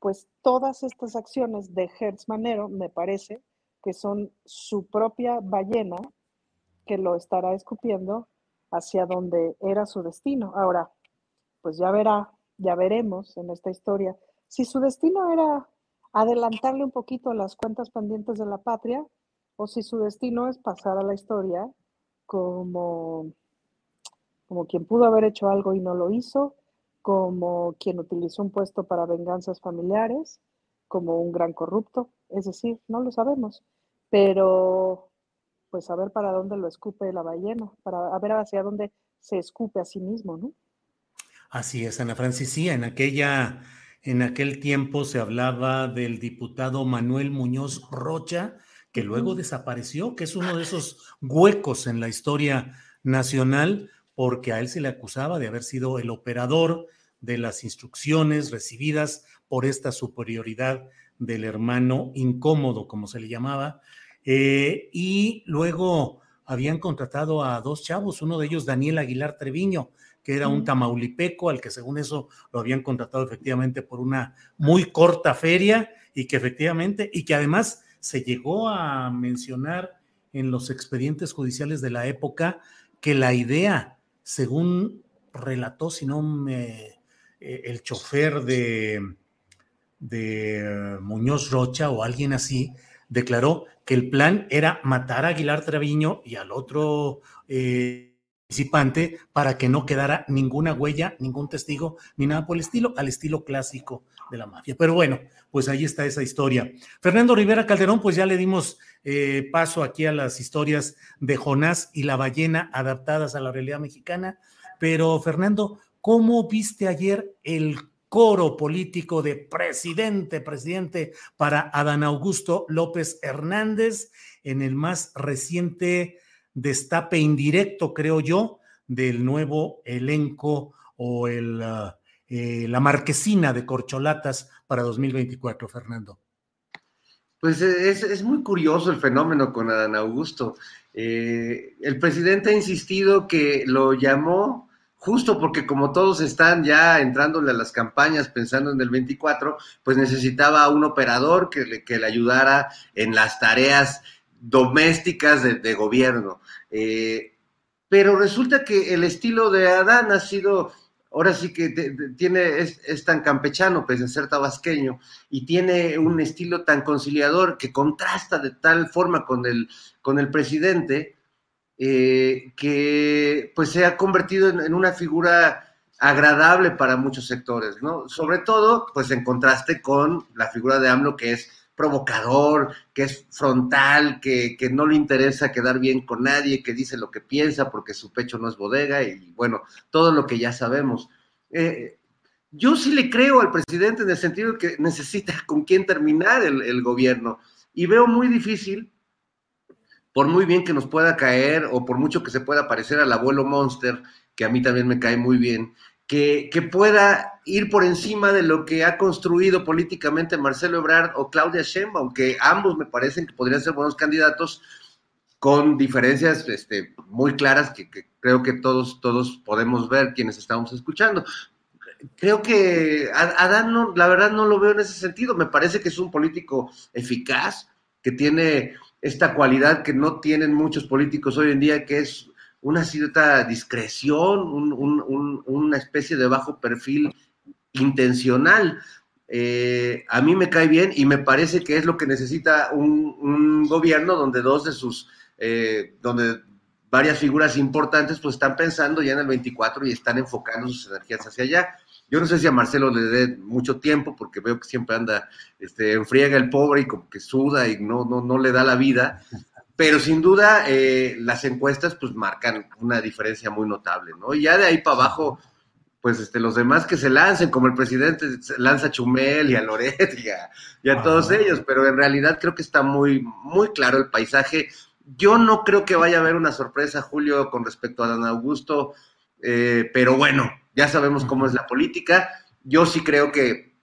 pues todas estas acciones de Hertz Manero me parece que son su propia ballena que lo estará escupiendo hacia donde era su destino. Ahora, pues ya verá ya veremos en esta historia, si su destino era adelantarle un poquito a las cuentas pendientes de la patria o si su destino es pasar a la historia como, como quien pudo haber hecho algo y no lo hizo, como quien utilizó un puesto para venganzas familiares, como un gran corrupto, es decir, no lo sabemos, pero pues a ver para dónde lo escupe la ballena, para ver hacia dónde se escupe a sí mismo, ¿no?
Así es, Ana Francis, sí, en aquella, en aquel tiempo se hablaba del diputado Manuel Muñoz Rocha, que luego desapareció, que es uno de esos huecos en la historia nacional, porque a él se le acusaba de haber sido el operador de las instrucciones recibidas por esta superioridad del hermano incómodo, como se le llamaba, eh, y luego habían contratado a dos chavos, uno de ellos Daniel Aguilar Treviño, que era un tamaulipeco al que según eso lo habían contratado efectivamente por una muy corta feria y que efectivamente, y que además se llegó a mencionar en los expedientes judiciales de la época que la idea, según relató, si no me, eh, el chofer de, de Muñoz Rocha o alguien así, declaró que el plan era matar a Aguilar Treviño y al otro eh, participante para que no quedara ninguna huella, ningún testigo, ni nada por el estilo, al estilo clásico de la mafia. Pero bueno, pues ahí está esa historia. Fernando Rivera Calderón, pues ya le dimos eh, paso aquí a las historias de Jonás y la ballena adaptadas a la realidad mexicana. Pero Fernando, ¿cómo viste ayer el coro político de presidente, presidente para Adán Augusto López Hernández en el más reciente destape indirecto, creo yo, del nuevo elenco o el, ah, eh, la marquesina de corcholatas para 2024, Fernando.
Pues es, es, muy curioso el fenómeno con Adán Augusto. Eh, el presidente ha insistido que lo llamó justo porque como todos están ya entrándole a las campañas pensando en el 24, pues necesitaba un operador que le, que le ayudara en las tareas domésticas de, gobierno. Eh, pero resulta que el estilo de Adán ha sido, ahora sí que tiene, es, tan campechano, pese a ser tabasqueño, y tiene un estilo tan conciliador que contrasta de tal forma con el, con el presidente, eh, que pues se ha convertido en, una figura agradable para muchos sectores, ¿no? Sobre todo, pues en contraste con la figura de AMLO que es provocador, que es frontal, que, no le interesa quedar bien con nadie, que dice lo que piensa porque su pecho no es bodega y bueno, todo lo que ya sabemos. Eh, yo sí le creo al presidente en el sentido que necesita con quién terminar el, el gobierno y veo muy difícil por muy bien que nos pueda caer o por mucho que se pueda parecer al abuelo Monster, que a mí también me cae muy bien, que, pueda ir por encima de lo que ha construido políticamente Marcelo Ebrard o Claudia Sheinbaum, que ambos me parecen que podrían ser buenos candidatos con diferencias este, muy claras que, creo que todos, todos podemos ver quienes estamos escuchando. Creo que Adán, no, la verdad, no lo veo en ese sentido. Me parece que es un político eficaz, que tiene esta cualidad que no tienen muchos políticos hoy en día, que es una cierta discreción, una especie de bajo perfil intencional. Eh, a mí me cae bien y me parece que es lo que necesita un, gobierno donde dos de sus, eh, donde varias figuras importantes pues están pensando ya en el 24 y están enfocando sus energías hacia allá. Yo no sé si a Marcelo le dé mucho tiempo, porque veo que siempre anda, este, enfriega el pobre y como que suda y no, no, no le da la vida. Pero sin duda, eh, las encuestas pues marcan una diferencia muy notable, ¿no? Y ya de ahí para abajo, pues este, los demás que se lancen, como el presidente lanza a Chumel y a Loret y a, todos ellos, pero en realidad creo que está muy, muy claro el paisaje. Yo no creo que vaya a haber una sorpresa, Julio, con respecto a Dan Augusto, eh, pero bueno, ya sabemos cómo es la política. Yo sí creo que,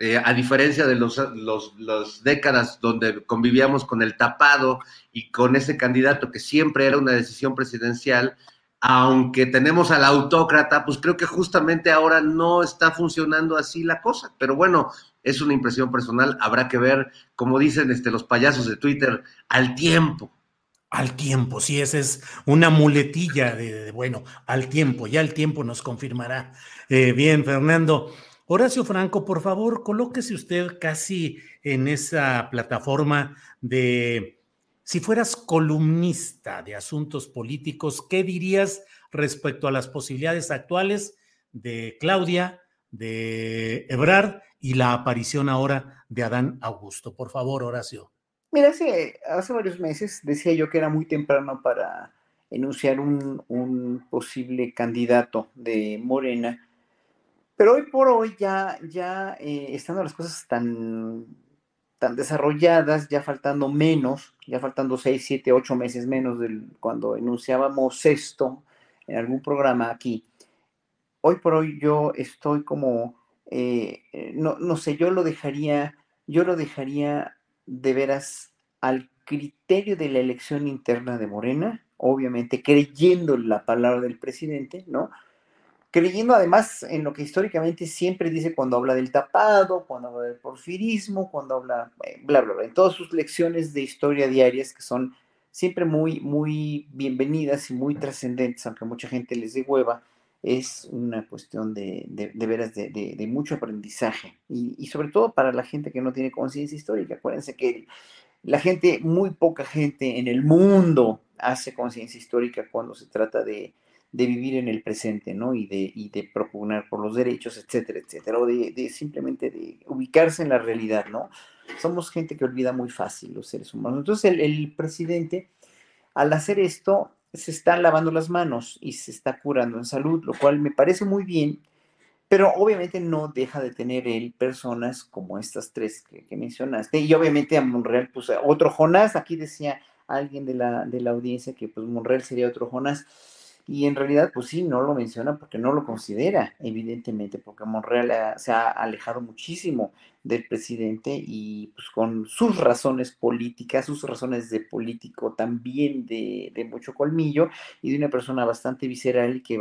eh, a diferencia de los, los, décadas donde convivíamos con el tapado y con ese candidato que siempre era una decisión presidencial, aunque tenemos al autócrata, pues creo que justamente ahora no está funcionando así la cosa. Pero bueno, es una impresión personal, habrá que ver, como dicen este, los payasos de Twitter, al tiempo.
Al tiempo, sí, esa es una muletilla de, bueno, al tiempo, ya el tiempo nos confirmará. Eh, bien, Fernando. Horacio Franco, por favor, colóquese usted casi en esa plataforma de, si fueras columnista de asuntos políticos, ¿qué dirías respecto a las posibilidades actuales de Claudia, de Ebrard y la aparición ahora de Adán Augusto? Por favor, Horacio.
Mira, hace, hace varios meses decía yo que era muy temprano para enunciar un, un posible candidato de Morena pero hoy por hoy ya, ya eh, estando las cosas tan, tan desarrolladas, ya faltando menos, ya faltando seis, siete, ocho meses menos de cuando enunciábamos esto en algún programa aquí, hoy por hoy yo estoy como, eh, no, no sé, yo lo dejaría, yo lo dejaría de veras al criterio de la elección interna de Morena, obviamente creyendo la palabra del presidente, ¿no? creyendo además en lo que históricamente siempre dice cuando habla del tapado, cuando habla del porfirismo, cuando habla, eh, bla, bla, bla, en todas sus lecciones de historia diarias que son siempre muy, muy bienvenidas y muy trascendentes, aunque mucha gente les dé hueva, es una cuestión de, de, veras de, de, mucho aprendizaje y, y, sobre todo para la gente que no tiene conciencia histórica. Acuérdense que la gente, muy poca gente en el mundo hace conciencia histórica cuando se trata de, de vivir en el presente, ¿no? Y de, y de propugnar por los derechos, etcétera, etcétera, o de, simplemente de ubicarse en la realidad, ¿no? Somos gente que olvida muy fácil los seres humanos. Entonces el, el presidente, al hacer esto, se está lavando las manos y se está curando en salud, lo cual me parece muy bien, pero obviamente no deja de tener él personas como estas tres que, que mencionaste. Y obviamente a Monreal, pues otro Jonás, aquí decía alguien de la, de la audiencia que pues Monreal sería otro Jonás y en realidad, pues sí, no lo menciona porque no lo considera, evidentemente, porque Monreal se ha alejado muchísimo del presidente y pues con sus razones políticas, sus razones de político también de, mucho colmillo y de una persona bastante visceral que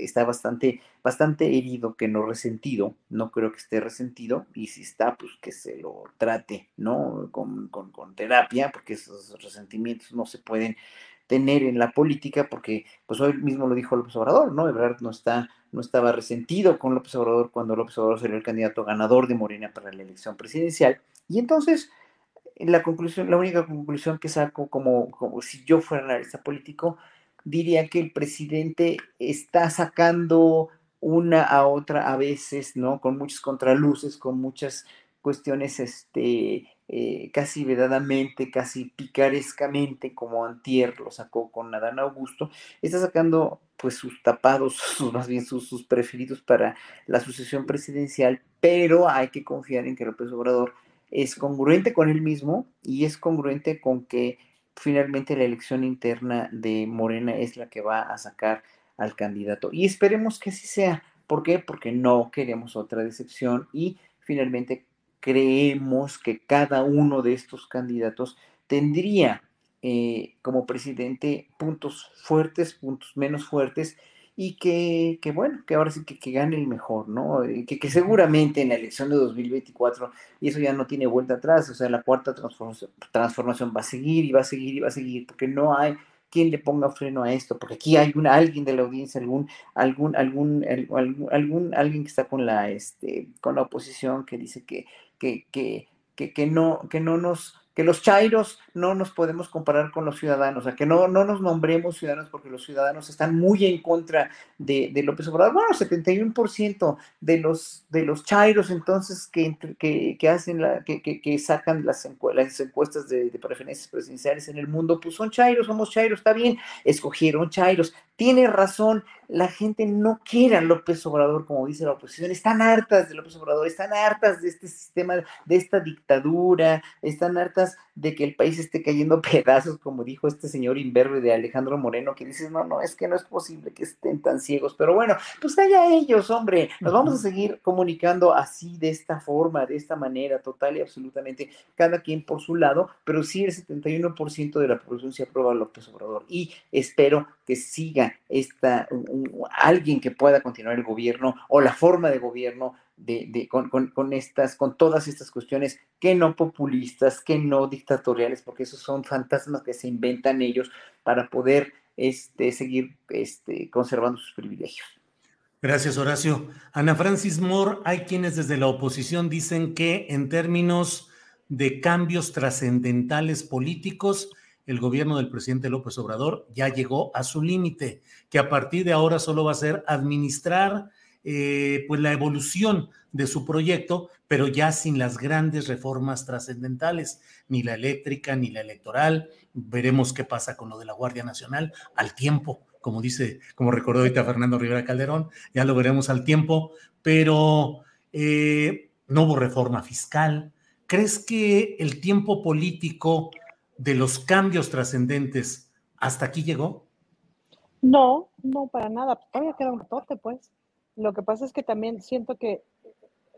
está bastante, bastante herido, que no resentido, no creo que esté resentido y si está, pues que se lo trate, ¿no? Con, con, con terapia, porque esos resentimientos no se pueden tener en la política, porque pues hoy mismo lo dijo López Obrador, ¿no? Ebrard no, está, no estaba resentido con López Obrador cuando López Obrador sería el candidato ganador de Morena para la elección presidencial. Y entonces, la conclusión, la única conclusión que saco como, como si yo fuera analista político, diría que el presidente está sacando una a otra a veces, ¿no? Con muchas contraluces, con muchas cuestiones este, eh, casi vedadamente, casi picarescamente, como Antier lo sacó con Adán Augusto, está sacando pues sus tapados, <laughs> sus, más bien sus, sus preferidos para la sucesión presidencial, pero hay que confiar en que López Obrador es congruente con él mismo y es congruente con que finalmente la elección interna de Morena es la que va a sacar al candidato. Y esperemos que así sea. ¿Por qué? Porque no queremos otra decepción y finalmente creemos que cada uno de estos candidatos tendría eh, como presidente puntos fuertes, puntos menos fuertes, y que, que bueno, que ahora sí que, que gane el mejor, ¿no? Eh, que, que, seguramente en la elección de 2024, y eso ya no tiene vuelta atrás, o sea, la cuarta transformación, transformación va a seguir y va a seguir y va a seguir, porque no hay quien le ponga freno a esto, porque aquí hay una, alguien de la audiencia, algún, algún, algún, algún, algún, alguien que está con la, este, con la oposición que dice que, que, que, que, que no, que no nos que los chairos no nos podemos comparar con los ciudadanos, o sea, que no, no nos nombremos ciudadanos porque los ciudadanos están muy en contra de, de López Obrador. Bueno, 71% de los, de los chairos entonces que, que, que hacen la, que, que, sacan las, las encuestas de, de, preferencias presidenciales en el mundo, pues son chairos, somos chairos, está bien, escogieron chairos. Tiene razón, la gente no quiere a López Obrador, como dice la oposición, están hartas de López Obrador, están hartas de este sistema, de esta dictadura, están hartas de que el país esté cayendo a pedazos, como dijo este señor imberbe de Alejandro Moreno, que dice, no, no, es que no es posible que estén tan ciegos, pero bueno, pues allá ellos, hombre, nos vamos a seguir comunicando así, de esta forma, de esta manera, total y absolutamente, cada quien por su lado, pero sí el 71% de la población se aprueba López Obrador y espero que siga alguien que pueda continuar el gobierno o la forma de gobierno de, con, estas, con todas estas cuestiones que no populistas, que no dictatoriales, porque esos son fantasmas que se inventan ellos para poder este, seguir este, conservando sus privilegios.
Gracias, Horacio. Ana Francis Moore, hay quienes desde la oposición dicen que en términos de cambios trascendentales políticos, el gobierno del presidente López Obrador ya llegó a su límite, que a partir de ahora solo va a ser administrar eh, pues la evolución de su proyecto, pero ya sin las grandes reformas trascendentales, ni la eléctrica, ni la electoral. Veremos qué pasa con lo de la Guardia Nacional al tiempo como dice, como recordó ahorita Fernando Rivera Calderón, ya lo veremos al tiempo, pero eh, no hubo reforma fiscal. ¿Crees que el tiempo político de los cambios trascendentes hasta aquí llegó?
No, no para nada. Todavía queda un tote, pues. Lo que pasa es que también siento que,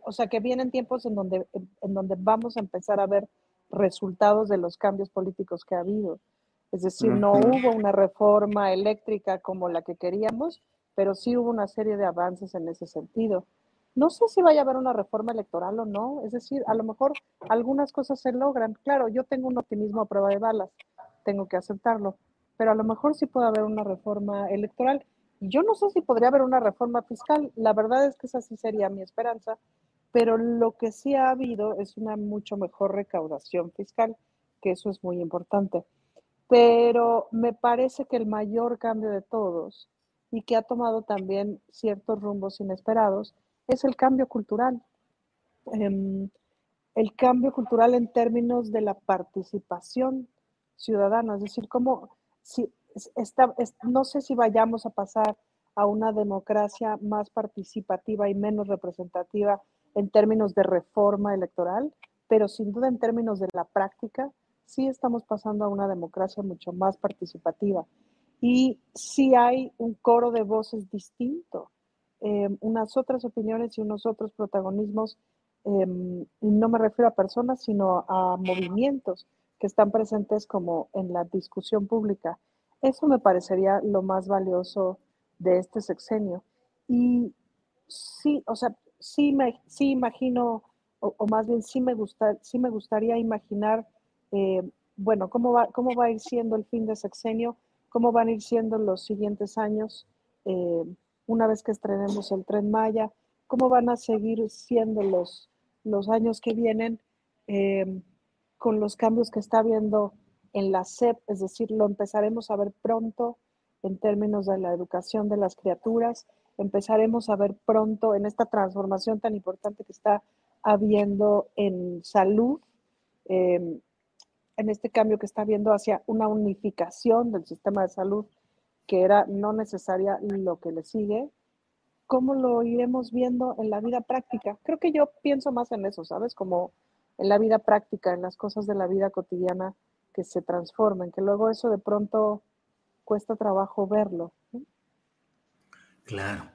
o sea, que vienen tiempos en donde, en donde vamos a empezar a ver resultados de los cambios políticos que ha habido. Es decir, no hubo una reforma eléctrica como la que queríamos, pero sí hubo una serie de avances en ese sentido. No sé si vaya a haber una reforma electoral o no, es decir, a lo mejor algunas cosas se logran. Claro, yo tengo un optimismo a prueba de balas, tengo que aceptarlo, pero a lo mejor sí puede haber una reforma electoral. Yo no sé si podría haber una reforma fiscal, la verdad es que esa sí sería mi esperanza, pero lo que sí ha habido es una mucho mejor recaudación fiscal, que eso es muy importante pero me parece que el mayor cambio de todos y que ha tomado también ciertos rumbos inesperados es el cambio cultural. Em, el cambio cultural en términos de la participación ciudadana, es decir, como si no sé si vayamos a pasar a una democracia más participativa y menos representativa en términos de reforma electoral, pero sin duda en términos de la práctica, sí estamos pasando a una democracia mucho más participativa y sí hay un coro de voces distinto, em, unas otras opiniones y unos otros protagonismos. Em, no me refiero a personas, sino a movimientos que están presentes como en la discusión pública. Eso me parecería lo más valioso de este sexenio. Y sí, o sea, sí, sí imagino, o, más bien sí me, gusta, sí me gustaría imaginar eh, bueno, ¿cómo va, ¿cómo va a ir siendo el fin de sexenio? ¿Cómo van a ir siendo los siguientes años eh, una vez que estrenemos el tren Maya? ¿Cómo van a seguir siendo los, los años que vienen eh, con los cambios que está habiendo en la SEP? Es decir, lo empezaremos a ver pronto en términos de la educación de las criaturas, empezaremos a ver pronto en esta transformación tan importante que está habiendo en salud en este cambio que está habiendo hacia una unificación del sistema de salud, que era no necesaria lo que le sigue, ¿cómo lo iremos viendo en la vida práctica? Creo que yo pienso más en eso, ¿sabes? Como en la vida práctica, en las cosas de la vida cotidiana que se transforman, que luego eso de pronto cuesta trabajo verlo.
Claro.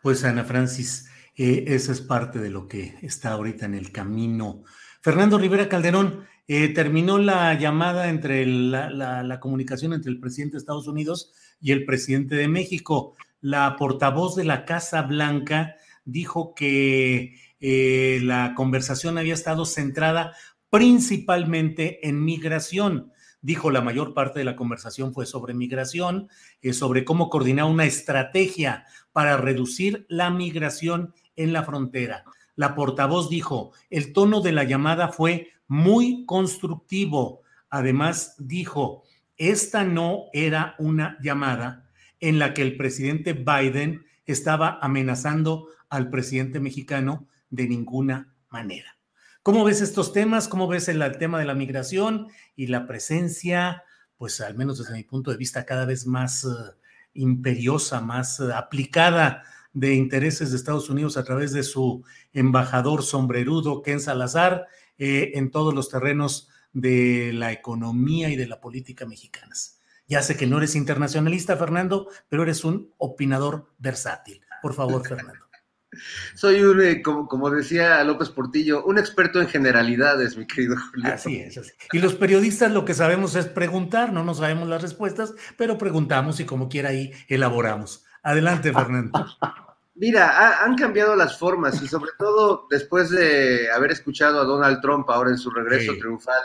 Pues Ana Francis, eh, esa es parte de lo que está ahorita en el camino. Fernando Rivera Calderón, eh, terminó la llamada entre la, comunicación entre el presidente de Estados Unidos y el presidente de México. La portavoz de la Casa Blanca dijo que eh, la conversación había estado centrada principalmente en migración. Dijo la mayor parte de la conversación fue sobre migración, eh, sobre cómo coordinar una estrategia para reducir la migración en la frontera. La portavoz dijo, el tono de la llamada fue muy constructivo. Además, dijo, esta no era una llamada en la que el presidente Biden estaba amenazando al presidente mexicano de ninguna manera. ¿Cómo ves estos temas? ¿Cómo ves el, tema de la migración y la presencia, pues al menos desde mi punto de vista, cada vez más eh, imperiosa, más eh, aplicada de intereses de Estados Unidos a través de su embajador sombrerudo, Ken Salazar, eh, en todos los terrenos de la economía y de la política mexicanas. Ya sé que no eres internacionalista, Fernando, pero eres un opinador versátil. Por favor, Fernando. <laughs>
Soy un, eh, como, como, decía López Portillo, un experto en generalidades, mi querido Julio.
Así es, así. Y los periodistas lo que sabemos es preguntar, no nos sabemos las respuestas, pero preguntamos y como quiera ahí elaboramos. Adelante, Fernando. <laughs>
Mira, ha, han cambiado las formas y sobre todo después de haber escuchado a Donald Trump ahora en su regreso sí. triunfal,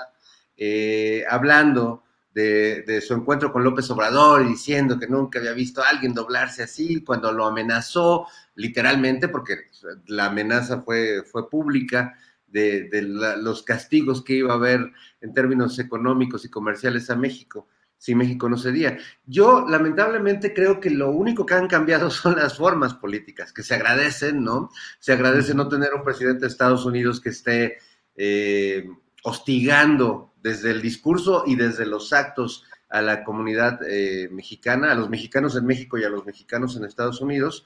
eh, hablando de, de, su encuentro con López Obrador y diciendo que nunca había visto a alguien doblarse así, cuando lo amenazó literalmente, porque la amenaza fue, fue pública, de, de la, los castigos que iba a haber en términos económicos y comerciales a México si México no cedía. Yo lamentablemente creo que lo único que han cambiado <laughs> son las formas políticas, que se agradecen, ¿no? Se agradece no tener un presidente de Estados Unidos que esté eh, hostigando desde el discurso y desde los actos a la comunidad eh, mexicana, a los mexicanos en México y a los mexicanos en Estados Unidos.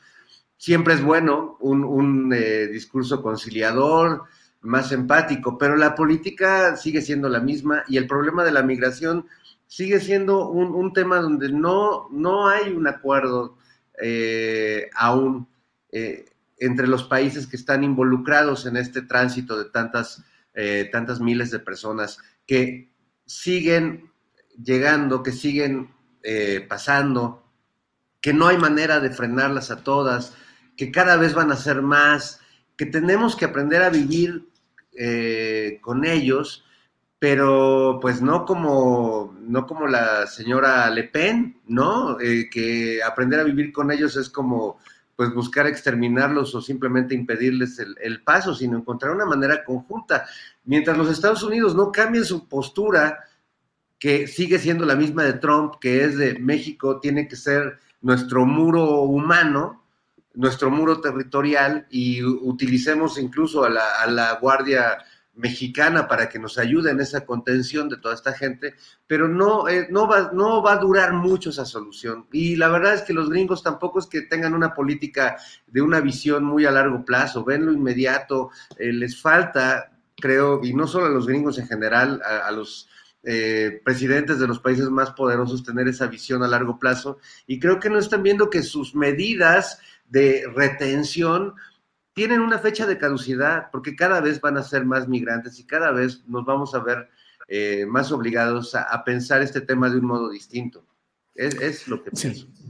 Siempre es bueno un, un eh, discurso conciliador, más empático, pero la política sigue siendo la misma y el problema de la migración sigue siendo un, un tema donde no, no hay un acuerdo eh, aún eh, entre los países que están involucrados en este tránsito de tantas, eh, tantas miles de personas que siguen llegando, que siguen pasando, que no hay manera de frenarlas a todas, que cada vez van a ser más, que tenemos que aprender a vivir con ellos pero pues no como, no como la señora Le Pen, ¿no? Eh, que aprender a vivir con ellos es como pues buscar exterminarlos o simplemente impedirles el, el, paso, sino encontrar una manera conjunta. Mientras los Estados Unidos no cambien su postura, que sigue siendo la misma de Trump, que es de México tiene que ser nuestro muro humano, nuestro muro territorial, y utilicemos incluso a la, a la Guardia mexicana para que nos ayude en esa contención de toda esta gente, pero no, eh, no, va, no va a durar mucho esa solución. Y la verdad es que los gringos tampoco es que tengan una política de una visión muy a largo plazo, ven lo inmediato, eh, les falta, creo, y no solo a los gringos en general, a, los eh, presidentes de los países más poderosos tener esa visión a largo plazo, y creo que no están viendo que sus medidas de retención tienen una fecha de caducidad, porque cada vez van a ser más migrantes y cada vez nos vamos a ver eh, más obligados a, a, pensar este tema de un modo distinto. Es, es lo que pienso. Sí.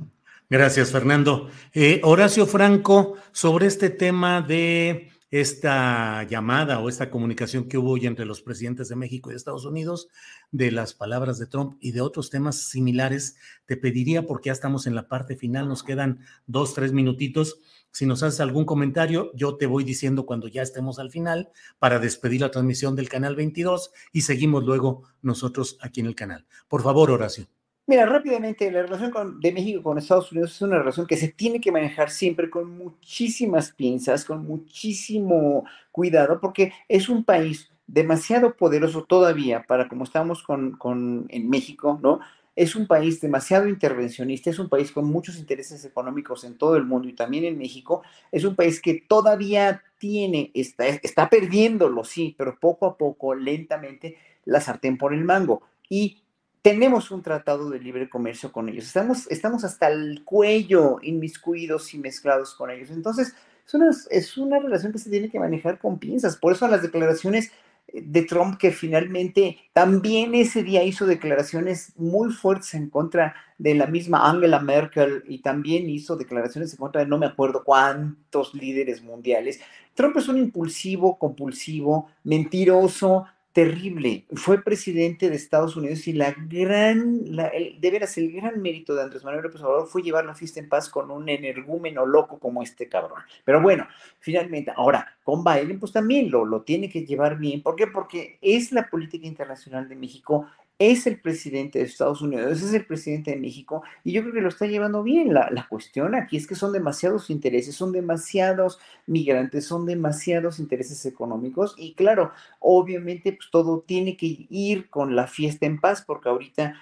Gracias, Fernando. Eh, Horacio Franco, sobre este tema de esta llamada o esta comunicación que hubo hoy entre los presidentes de México y de Estados Unidos, de las palabras de Trump y de otros temas similares, te pediría, porque ya estamos en la parte final, nos quedan dos, tres minutitos, si nos haces algún comentario, yo te voy diciendo cuando ya estemos al final para despedir la transmisión del canal 22 y seguimos luego nosotros aquí en el canal. Por favor, Horacio.
Mira, rápidamente, la relación de México con Estados Unidos es una relación que se tiene que manejar siempre con muchísimas pinzas, con muchísimo cuidado, porque es un país demasiado poderoso todavía para como estamos con, con en México, ¿no? Es un país demasiado intervencionista, es un país con muchos intereses económicos en todo el mundo y también en México, es un país que todavía tiene, está, está perdiéndolo, sí, pero poco a poco, lentamente, la sartén por el mango. Y tenemos un tratado de libre comercio con ellos, estamos, estamos hasta el cuello inmiscuidos y mezclados con ellos. Entonces, es una, es una relación que se tiene que manejar con pinzas, por eso las declaraciones de Trump que finalmente también ese día hizo declaraciones muy fuertes en contra de la misma Angela Merkel y también hizo declaraciones en contra de no me acuerdo cuántos líderes mundiales. Trump es un impulsivo, compulsivo, mentiroso, terrible. Fue presidente de Estados Unidos y la gran, la, el, de veras, el gran mérito de Andrés Manuel López Obrador fue llevar la fiesta en paz con un energúmeno loco como este cabrón. Pero bueno, finalmente, ahora, con Biden, pues también lo, lo tiene que llevar bien. ¿Por qué? Porque es la política internacional de México es el presidente de Estados Unidos, es el presidente de México, y yo creo que lo está llevando bien. La, la, cuestión aquí es que son demasiados intereses, son demasiados migrantes, son demasiados intereses económicos, y claro, obviamente pues todo tiene que ir con la fiesta en paz, porque ahorita,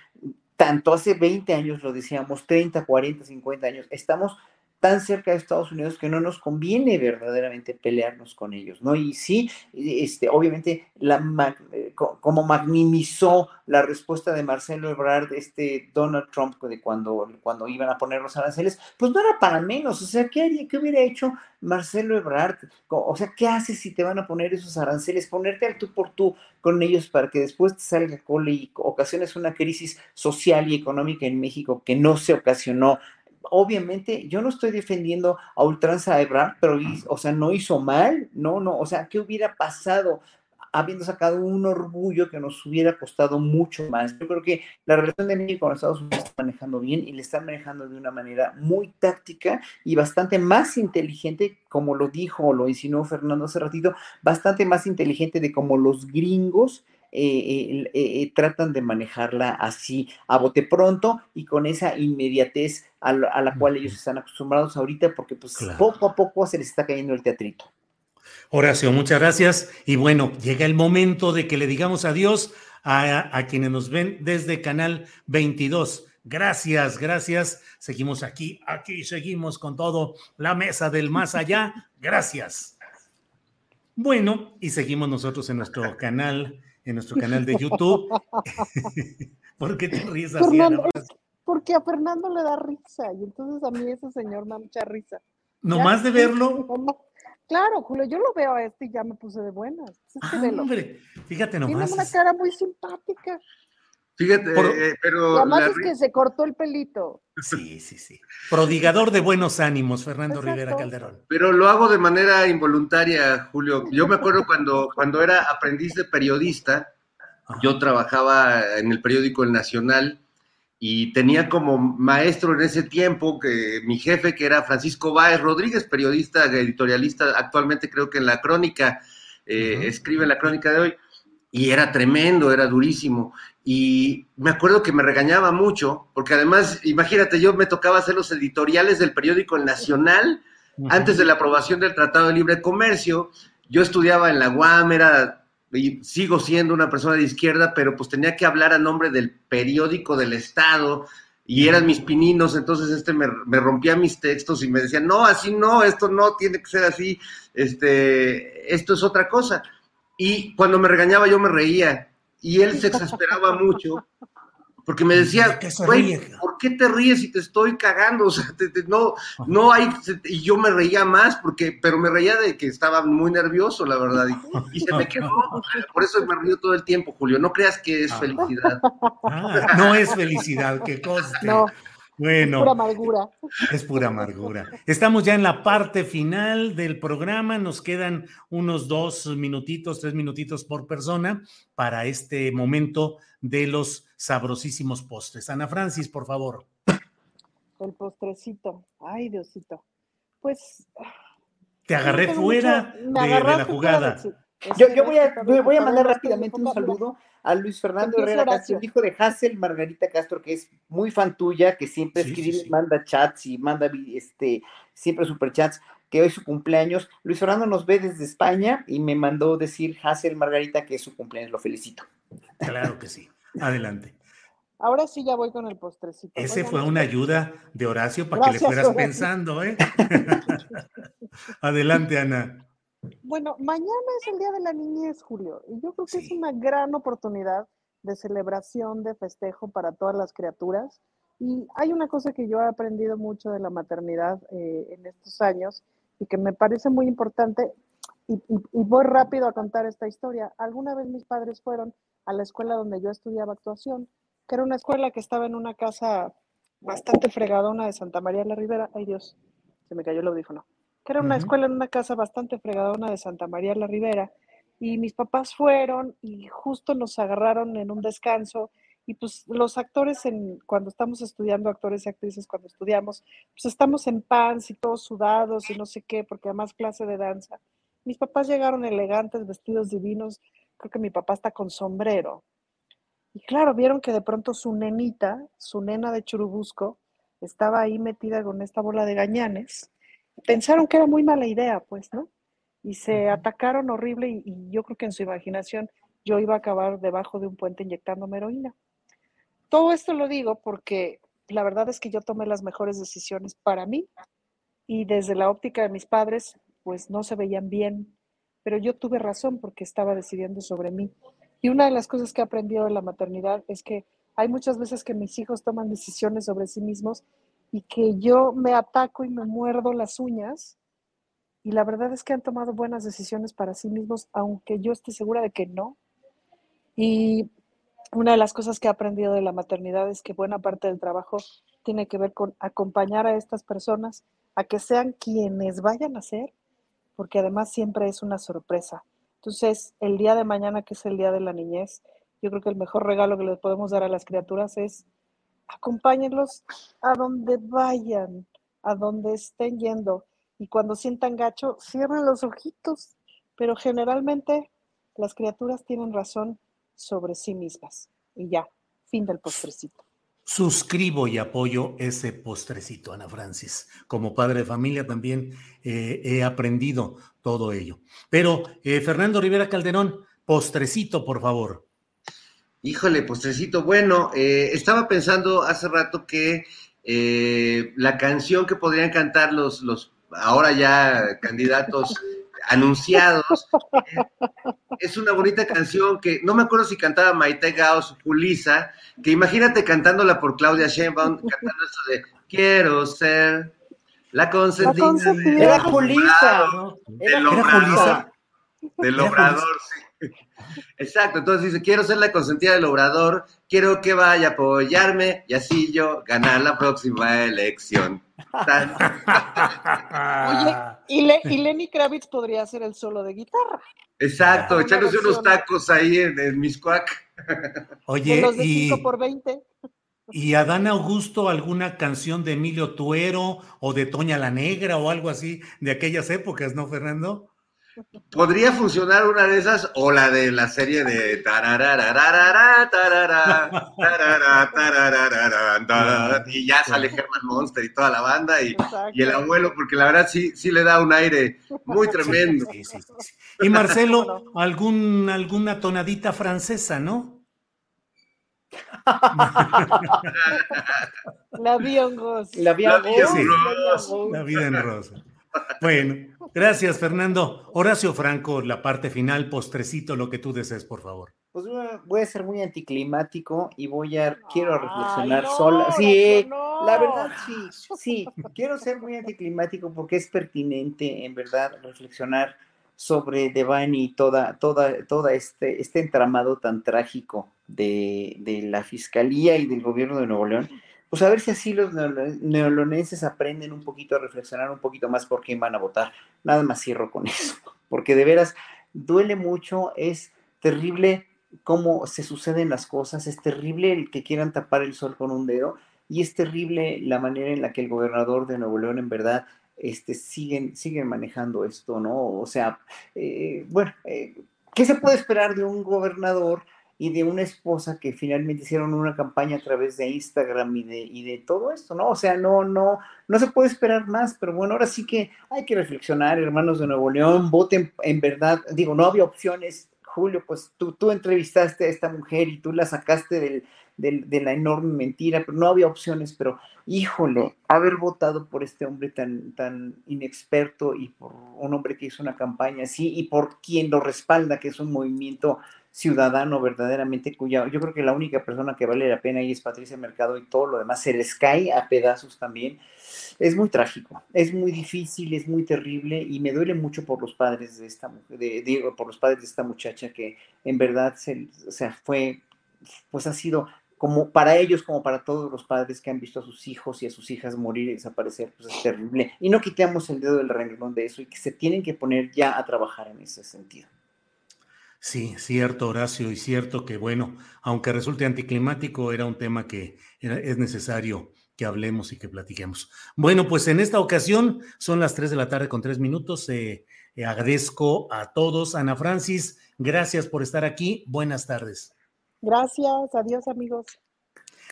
tanto hace 20 años lo decíamos, 30, 40, 50 años, estamos tan cerca de Estados Unidos que no nos conviene verdaderamente pelearnos con ellos, ¿no? Y sí, este, obviamente, la, eh, como magnimizó la respuesta de Marcelo Ebrard, este Donald Trump, de cuando, cuando iban a poner los aranceles, pues no era para menos, o sea, ¿qué, haría, qué hubiera hecho Marcelo Ebrard? O sea, ¿qué haces si te van a poner esos aranceles? Ponerte al tú por tú con ellos para que después te salga cola y ocasiones una crisis social y económica en México que no se ocasionó obviamente yo no estoy defendiendo a ultranza a Ebrard, pero, o sea, no hizo mal, no, no, o sea, ¿qué hubiera pasado? habiendo sacado un orgullo que nos hubiera costado mucho más. Yo creo que la relación de México con Estados Unidos está manejando bien y le están manejando de una manera muy táctica y bastante más inteligente, como lo dijo o lo insinuó Fernando hace ratito, bastante más inteligente de como los gringos eh, eh, eh, tratan de manejarla así a bote pronto y con esa inmediatez a la, cual ellos están acostumbrados ahorita, porque pues poco a poco se les está cayendo el teatrito.
Horacio, muchas gracias. Y bueno, llega el momento de que le digamos adiós a, a quienes nos ven desde Canal 22. Gracias, gracias. Seguimos aquí, aquí seguimos con todo la mesa del más allá. Gracias. Bueno, y seguimos nosotros en nuestro canal en nuestro canal de YouTube. <laughs> <laughs> ¿Por qué te ríes así,
Porque a Fernando le da risa y entonces a mí ese señor me da mucha risa.
¿Nomás de verlo? <laughs>
Claro, Julio, yo lo veo a este y ya me puse de buenas.
ah, hombre, fíjate nomás.
Tiene una cara muy simpática.
Fíjate, eh, pero.
Además es que se cortó el pelito.
Sí, sí, sí. Prodigador de buenos ánimos, Fernando Rivera Calderón.
Pero lo hago de manera involuntaria, Julio. Yo me acuerdo cuando, cuando era aprendiz de periodista, yo trabajaba en el periódico El Nacional y tenía como maestro en ese tiempo que mi jefe, que era Francisco Báez Rodríguez, periodista, editorialista, actualmente creo que en la crónica, eh, escribe en la crónica de hoy, y era tremendo, era durísimo. Y me acuerdo que me regañaba mucho, porque además, imagínate, yo me tocaba hacer los editoriales del periódico Nacional antes de la aprobación del Tratado de Libre Comercio. Yo estudiaba en la UAM, era, y sigo siendo una persona de izquierda, pero pues tenía que hablar a nombre del periódico del Estado, y eran mis pininos, entonces este me, me, rompía mis textos y me decía, no, así no, esto no tiene que ser así, este, esto es otra cosa. Y cuando me regañaba yo me reía, y él se exasperaba mucho porque me decía, güey, ¿por qué te ríes si te estoy cagando? <laughs> O sea, no, no hay, y yo me reía más, porque, pero me reía de que estaba muy nervioso, la verdad, y, se me quedó, por eso me río todo el tiempo, Julio, no creas que es ah. felicidad.
Ah, no es felicidad, que coste. No. Bueno.
Es pura amargura.
Es pura amargura. Estamos ya en la parte final del programa. Nos quedan unos dos minutitos, tres minutitos por persona para este momento de los sabrosísimos postres. Ana Francis, por favor.
El postrecito. Ay, Diosito. Pues.
Te agarré fuera de, la jugada.
Yo, voy, a, voy a mandar rápidamente un saludo a Luis Fernando Herrera Castro, hijo de Hassel Margarita Castro, que es muy fan tuya, que siempre escribe, manda chats y manda este, siempre superchats, que hoy es su cumpleaños. Luis Fernando nos ve desde España y me mandó decir Hassel Margarita que es su cumpleaños, lo felicito.
Claro que sí. Adelante.
Ahora sí ya voy con el postrecito.
Ese fue una ayuda de Horacio para que le fueras pensando, ¿eh? <laughs> Adelante, Ana.
Bueno, mañana es el Día de la Niñez, Julio, y yo creo que es una gran oportunidad de celebración, de festejo para todas las criaturas. Y hay una cosa que yo he aprendido mucho de la maternidad eh, en estos años y que me parece muy importante, y, voy rápido a contar esta historia. Alguna vez mis padres fueron a la escuela donde yo estudiaba actuación, que era una escuela que estaba en una casa bastante fregadona de Santa María de la Ribera. Ay Dios, se me cayó el audífono que era una escuela en una casa bastante fregadona de Santa María la Ribera. Y mis papás fueron y justo nos agarraron en un descanso. Y pues los actores, en, cuando estamos estudiando, actores y actrices, cuando estudiamos, pues estamos en pants y todos sudados y no sé qué, porque además clase de danza. Mis papás llegaron elegantes, vestidos divinos. Creo que mi papá está con sombrero. Y claro, vieron que de pronto su nenita, su nena de Churubusco, estaba ahí metida con esta bola de gañanes pensaron que era muy mala idea, pues, ¿no? Y se atacaron horrible y, yo creo que en su imaginación yo iba a acabar debajo de un puente inyectándome heroína. Todo esto lo digo porque la verdad es que yo tomé las mejores decisiones para mí y desde la óptica de mis padres, pues no se veían bien, pero yo tuve razón porque estaba decidiendo sobre mí. Y una de las cosas que he aprendido de la maternidad es que hay muchas veces que mis hijos toman decisiones sobre sí mismos y que yo me ataco y me muerdo las uñas. Y la verdad es que han tomado buenas decisiones para sí mismos, aunque yo esté segura de que no. Y una de las cosas que he aprendido de la maternidad es que buena parte del trabajo tiene que ver con acompañar a estas personas a que sean quienes vayan a ser, porque además siempre es una sorpresa. Entonces, el día de mañana, que es el día de la niñez, yo creo que el mejor regalo que les podemos dar a las criaturas es acompáñenlos a donde vayan, a donde estén yendo. Y cuando sientan gacho, cierren los ojitos. Pero generalmente las criaturas tienen razón sobre sí mismas. Y ya, fin del postrecito.
Suscribo y apoyo ese postrecito, Ana Francis. Como padre de familia también eh, he aprendido todo ello. Pero, eh, Fernando Rivera Calderón, postrecito, por favor.
Híjole, postrecito. Bueno, eh, estaba pensando hace rato que la canción que podrían cantar los, los ahora ya candidatos <laughs> anunciados. es una bonita canción que no me acuerdo si cantaba Maite Gauss o Julisa, que imagínate cantándola por Claudia Sheinbaum, <laughs> cantando eso de Quiero ser la consentida.
La Era Julisa.
Del obrador. Del obrador, sí. Exacto, entonces dice, quiero ser la consentida del obrador, quiero que vaya a apoyarme y así yo ganar la próxima elección. <laughs>
Oye, y, Lenny Kravitz podría hacer el solo de guitarra.
Exacto, echándose unos tacos ahí en, el Miscuac. <laughs>
Oye,
los de y, por 20.
¿Y Adán Augusto alguna canción de Emilio Tuero o de Toña la Negra o algo así de aquellas épocas, no, Fernando?
Podría funcionar una de esas o la de la serie de y ya sale Herman Monster y toda la banda y, el abuelo, porque la verdad sí, sí le da un aire muy tremendo.
y <laughs> Marcelo, algún, alguna tonadita francesa, ¿no? <laughs>
La vida en rosa.
La vida
en rosa. Bueno, gracias, Fernando. Horacio Franco, la parte final, postrecito, lo que tú desees, por favor.
Pues voy a ser muy anticlimático y voy a, quiero reflexionar sola. Sí, la verdad, sí, sí, quiero ser muy anticlimático porque es pertinente, en verdad, reflexionar sobre Devani y toda, toda, toda este, este entramado tan trágico de, de la Fiscalía y del gobierno de Nuevo León pues a ver si así los neolonenses aprenden un poquito a reflexionar un poquito más por quién van a votar. Nada más cierro con <laughs> eso, porque de veras duele mucho, es terrible cómo se suceden las cosas, es terrible el que quieran tapar el sol con un dedo y es terrible la manera en la que el gobernador de Nuevo León en verdad este, siguen, siguen manejando esto, ¿no? O sea, eh, bueno, eh, ¿qué se puede esperar de un gobernador? Y de una esposa que finalmente hicieron una campaña a través de Instagram y de, y de todo esto, ¿no? O sea, no, no, no se puede esperar más, pero bueno, ahora sí que hay que reflexionar, hermanos de Nuevo León, voten en verdad, digo, no había opciones, Julio, pues tú, tú entrevistaste a esta mujer y tú la sacaste del, de la enorme mentira, pero no había opciones, pero híjole, haber votado por este hombre tan, tan inexperto y por un hombre que hizo una campaña así y por quien lo respalda, que es un movimiento ciudadano verdaderamente cuya yo creo que la única persona que vale la pena ahí es Patricia Mercado y todo lo demás se les cae a pedazos también. Es muy trágico, es muy difícil, es muy terrible y me duele mucho por los padres de esta de, digo, por los padres de esta muchacha que en verdad se, o fue pues ha sido como para ellos como para todos los padres que han visto a sus hijos y a sus hijas morir y desaparecer, pues es terrible. Y no quitemos el dedo del renglón de eso y que se tienen que poner ya a trabajar en ese sentido.
Sí, cierto, Horacio, y cierto que, bueno, aunque resulte anticlimático, era un tema que es necesario que hablemos y que platiquemos. Bueno, pues en esta ocasión son las 3 de la tarde con 3 minutos. Eh, eh, agradezco a todos. Ana Francis, gracias por estar aquí. Buenas tardes.
Gracias, adiós amigos.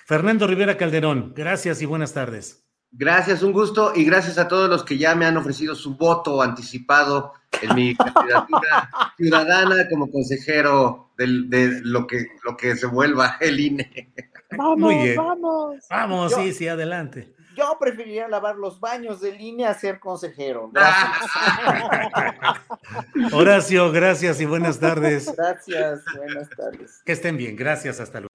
Fernando Rivera Calderón, gracias y buenas tardes.
Gracias, un gusto y gracias a todos los que ya me han ofrecido su voto anticipado en mi candidatura <laughs> ciudadana como consejero de lo que, lo que se vuelva el INE.
Vamos, Muy bien. vamos.
Vamos, sí, sí, adelante.
Yo preferiría lavar los baños de línea a ser consejero. Gracias. <laughs>
Horacio, gracias y buenas tardes.
Gracias, buenas tardes.
Que estén bien, gracias, hasta luego.